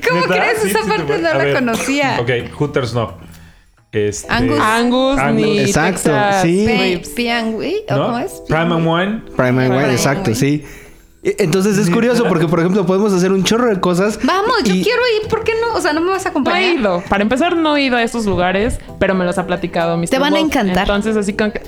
¿Cómo ¿Neta? crees? Sí, Esa sí, parte te- no a la ver. conocía. Ok, Hooters no. Este, Angus. Angus, Angus. ni Exacto, Texas sí. Pe- Ribs. Piangui, ¿o ¿no? cómo es? Prime and Wine. Prime and Wine, exacto, sí. E- Entonces es curioso porque, por ejemplo, podemos hacer un chorro de cosas. Vamos, yo quiero ir. ¿Por qué no? O sea, ¿no me vas a No he acompañar? ido. Para empezar, no he ido a esos lugares, pero me los ha platicado Mr. Te van a encantar. Entonces, así como que...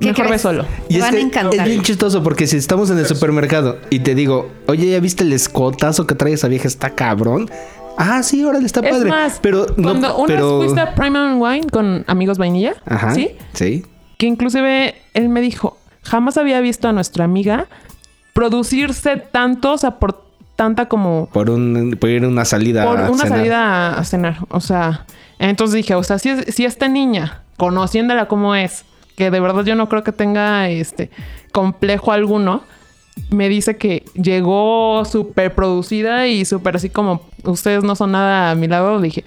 ¿Qué Mejor ve solo. Y Te es van que a encantar. es bien chistoso porque si estamos en el supermercado y te digo, oye, ¿ya viste el escotazo que trae esa vieja? Está cabrón. Ah, sí, órale, está Es padre. más, pero no, cuando una pero... vez fuiste a Prime and Wine con amigos vainilla, Ajá. ¿sí? Sí. Que inclusive él me dijo, jamás había visto a nuestra amiga producirse tanto, o sea, por tanta como... Por, un, por ir a una salida. por a una cenar. salida a cenar. O sea, entonces dije, o sea, si, si esta niña, conociéndola como es, que de verdad yo no creo que tenga este complejo alguno, me dice que llegó súper producida y súper así como ustedes no son nada a mi lado, dije,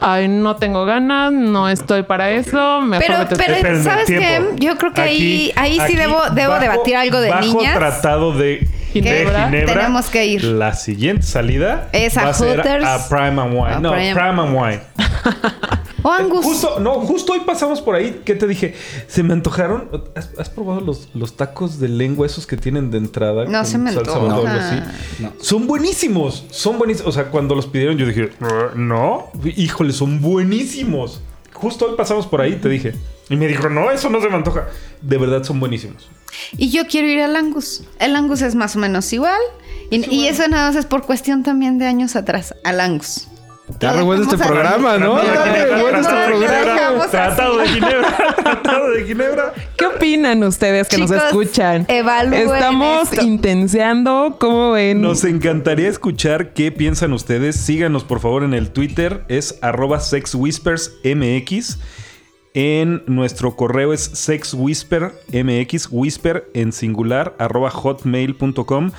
ay, no tengo ganas, no estoy para eso, mejor Pero, vete tú". pero Espérenme, ¿sabes qué? tiempo. Yo creo que ahí, Aquí- ahí sí aquí, debo, debo bajo- debatir algo de bajo niñas. tratado de Ginebra. de Ginebra. Tenemos que ir. La siguiente salida Es a va a ser Hooters. a Prime and Wine. A no, Prime. Prime and Wine. O Angus. Justo, no, justo hoy pasamos por ahí. ¿Qué te dije? Se me antojaron. ¿Has, has probado los, los tacos de lengua esos que tienen de entrada? No con se me salsa? No. Son buenísimos. Son buenísimos. O sea, cuando los pidieron, yo dije, "Uh, no. Híjole, son buenísimos. Justo hoy pasamos por ahí, te dije. Y me dijo, no, eso no se me antoja. De verdad son buenísimos. Y yo quiero ir al Angus. El Angus es más o menos igual. Y, y eso nada más es por cuestión también de años atrás. Al Angus. Está re bueno este programa, ¿no? Tratado Está de re bueno este Ginebra. programa. Así. Tratado de Ginebra. Tratado de Ginebra. ¿Qué opinan ustedes que nos escuchan? Estamos esto. intenseando, ¿cómo ven? Nos encantaría escuchar qué piensan ustedes. Síganos por favor en el Twitter, es arroba sexwhispersmx. En nuestro correo es sexwhispermx, whisper en singular, arroba hotmail.com.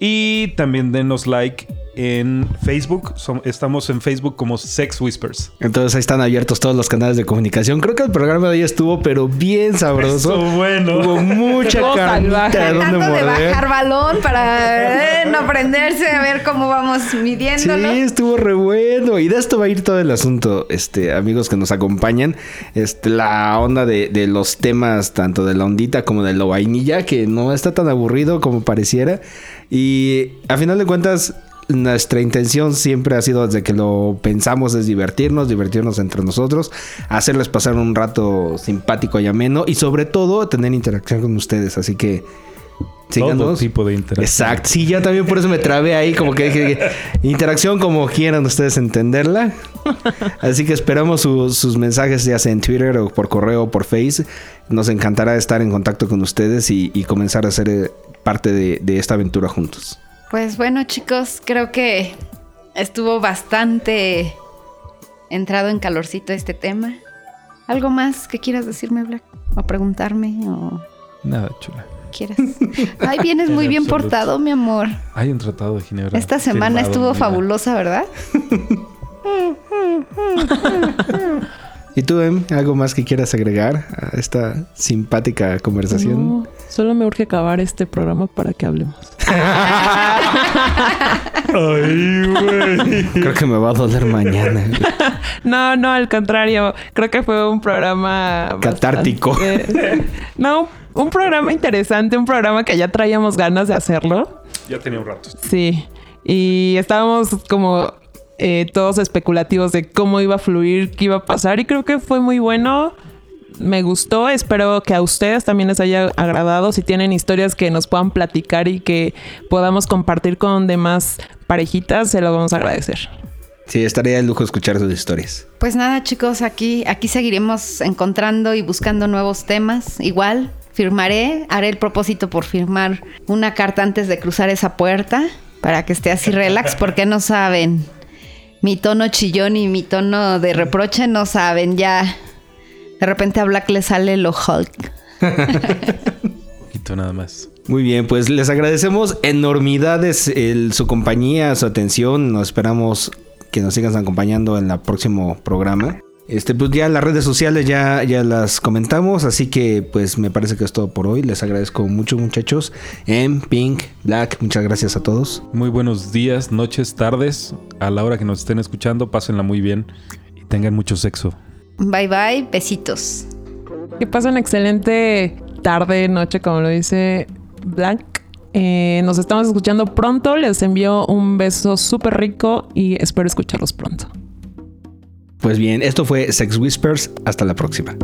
Y también denos like en Facebook. Som- estamos en Facebook como Sex Whispers. Entonces ahí están abiertos todos los canales de comunicación. Creo que el programa de hoy estuvo, pero bien sabroso. Estuvo bueno. Hubo mucha Estuvo carnita de Tratando de bajar balón para eh, no prenderse, a ver cómo vamos Sí, midiéndolo. estuvo re bueno. Y de esto va a ir todo el asunto, este, amigos que nos acompañan. Este, la onda de, de los temas, tanto de la ondita como de lo vainilla, que no está tan aburrido como pareciera. Y a final de cuentas, nuestra intención siempre ha sido desde que lo pensamos es divertirnos, divertirnos entre nosotros, hacerles pasar un rato simpático y ameno y sobre todo tener interacción con ustedes. Así que Todo síganos. tipo de interacción. Exacto, sí, yo también por eso me trabé ahí, como que dije, interacción como quieran ustedes entenderla. Así que esperamos su- sus mensajes, ya sea en Twitter o por correo o por Face. Nos encantará estar en contacto con ustedes y, y comenzar a ser eh, parte de, de esta aventura juntos. Pues bueno, chicos, creo que estuvo bastante entrado en calorcito este tema. ¿Algo más que quieras decirme, Black? O preguntarme, o Nada, chula. quieras. Ay, vienes muy En bien absoluto. portado, mi amor. Hay un tratado de Ginebra. Esta semana firmado, estuvo mira. fabulosa, ¿verdad? ¿Y tú, Em, algo más que quieras agregar a esta simpática conversación? No, solo me urge acabar este programa para que hablemos. Ay, güey. Creo que me va a doler mañana. No, no, al contrario. Creo que fue un programa... Catártico. bastante- No, un programa interesante, un programa que ya traíamos ganas de hacerlo. Ya tenía un rato. Sí. Y estábamos como eh, todos especulativos de cómo iba a fluir, qué iba a pasar. Y creo que fue muy bueno. Me gustó. Espero que a ustedes también les haya agradado. Si tienen historias que nos puedan platicar y que podamos compartir con demás parejitas, se lo vamos a agradecer. Sí, estaría de lujo escuchar sus historias. Pues nada, chicos, aquí, aquí seguiremos encontrando y buscando nuevos temas. Igual, firmaré, haré el propósito por firmar una carta antes de cruzar esa puerta Para que esté así relax, porque no saben. Mi tono chillón y mi tono de reproche no saben. Ya de repente a Black le sale lo Hulk. Poquito nada más. Muy bien, pues les agradecemos enormidades el- su compañía, su atención. Nos esperamos que nos sigan acompañando en el próximo programa. Este, pues ya las redes sociales ya, ya las comentamos, así que pues me parece que es todo por hoy. Les agradezco mucho muchachos. En Pink, Black, muchas gracias a todos. Muy buenos días, noches, tardes. A la hora que nos estén escuchando, pásenla muy bien y tengan mucho sexo. Bye bye, besitos. Que pasen excelente tarde, noche, como lo dice Black. Eh, nos estamos escuchando pronto. Les envío un beso súper rico y espero escucharlos pronto. Pues bien, esto fue Sex Whispers. Hasta la próxima.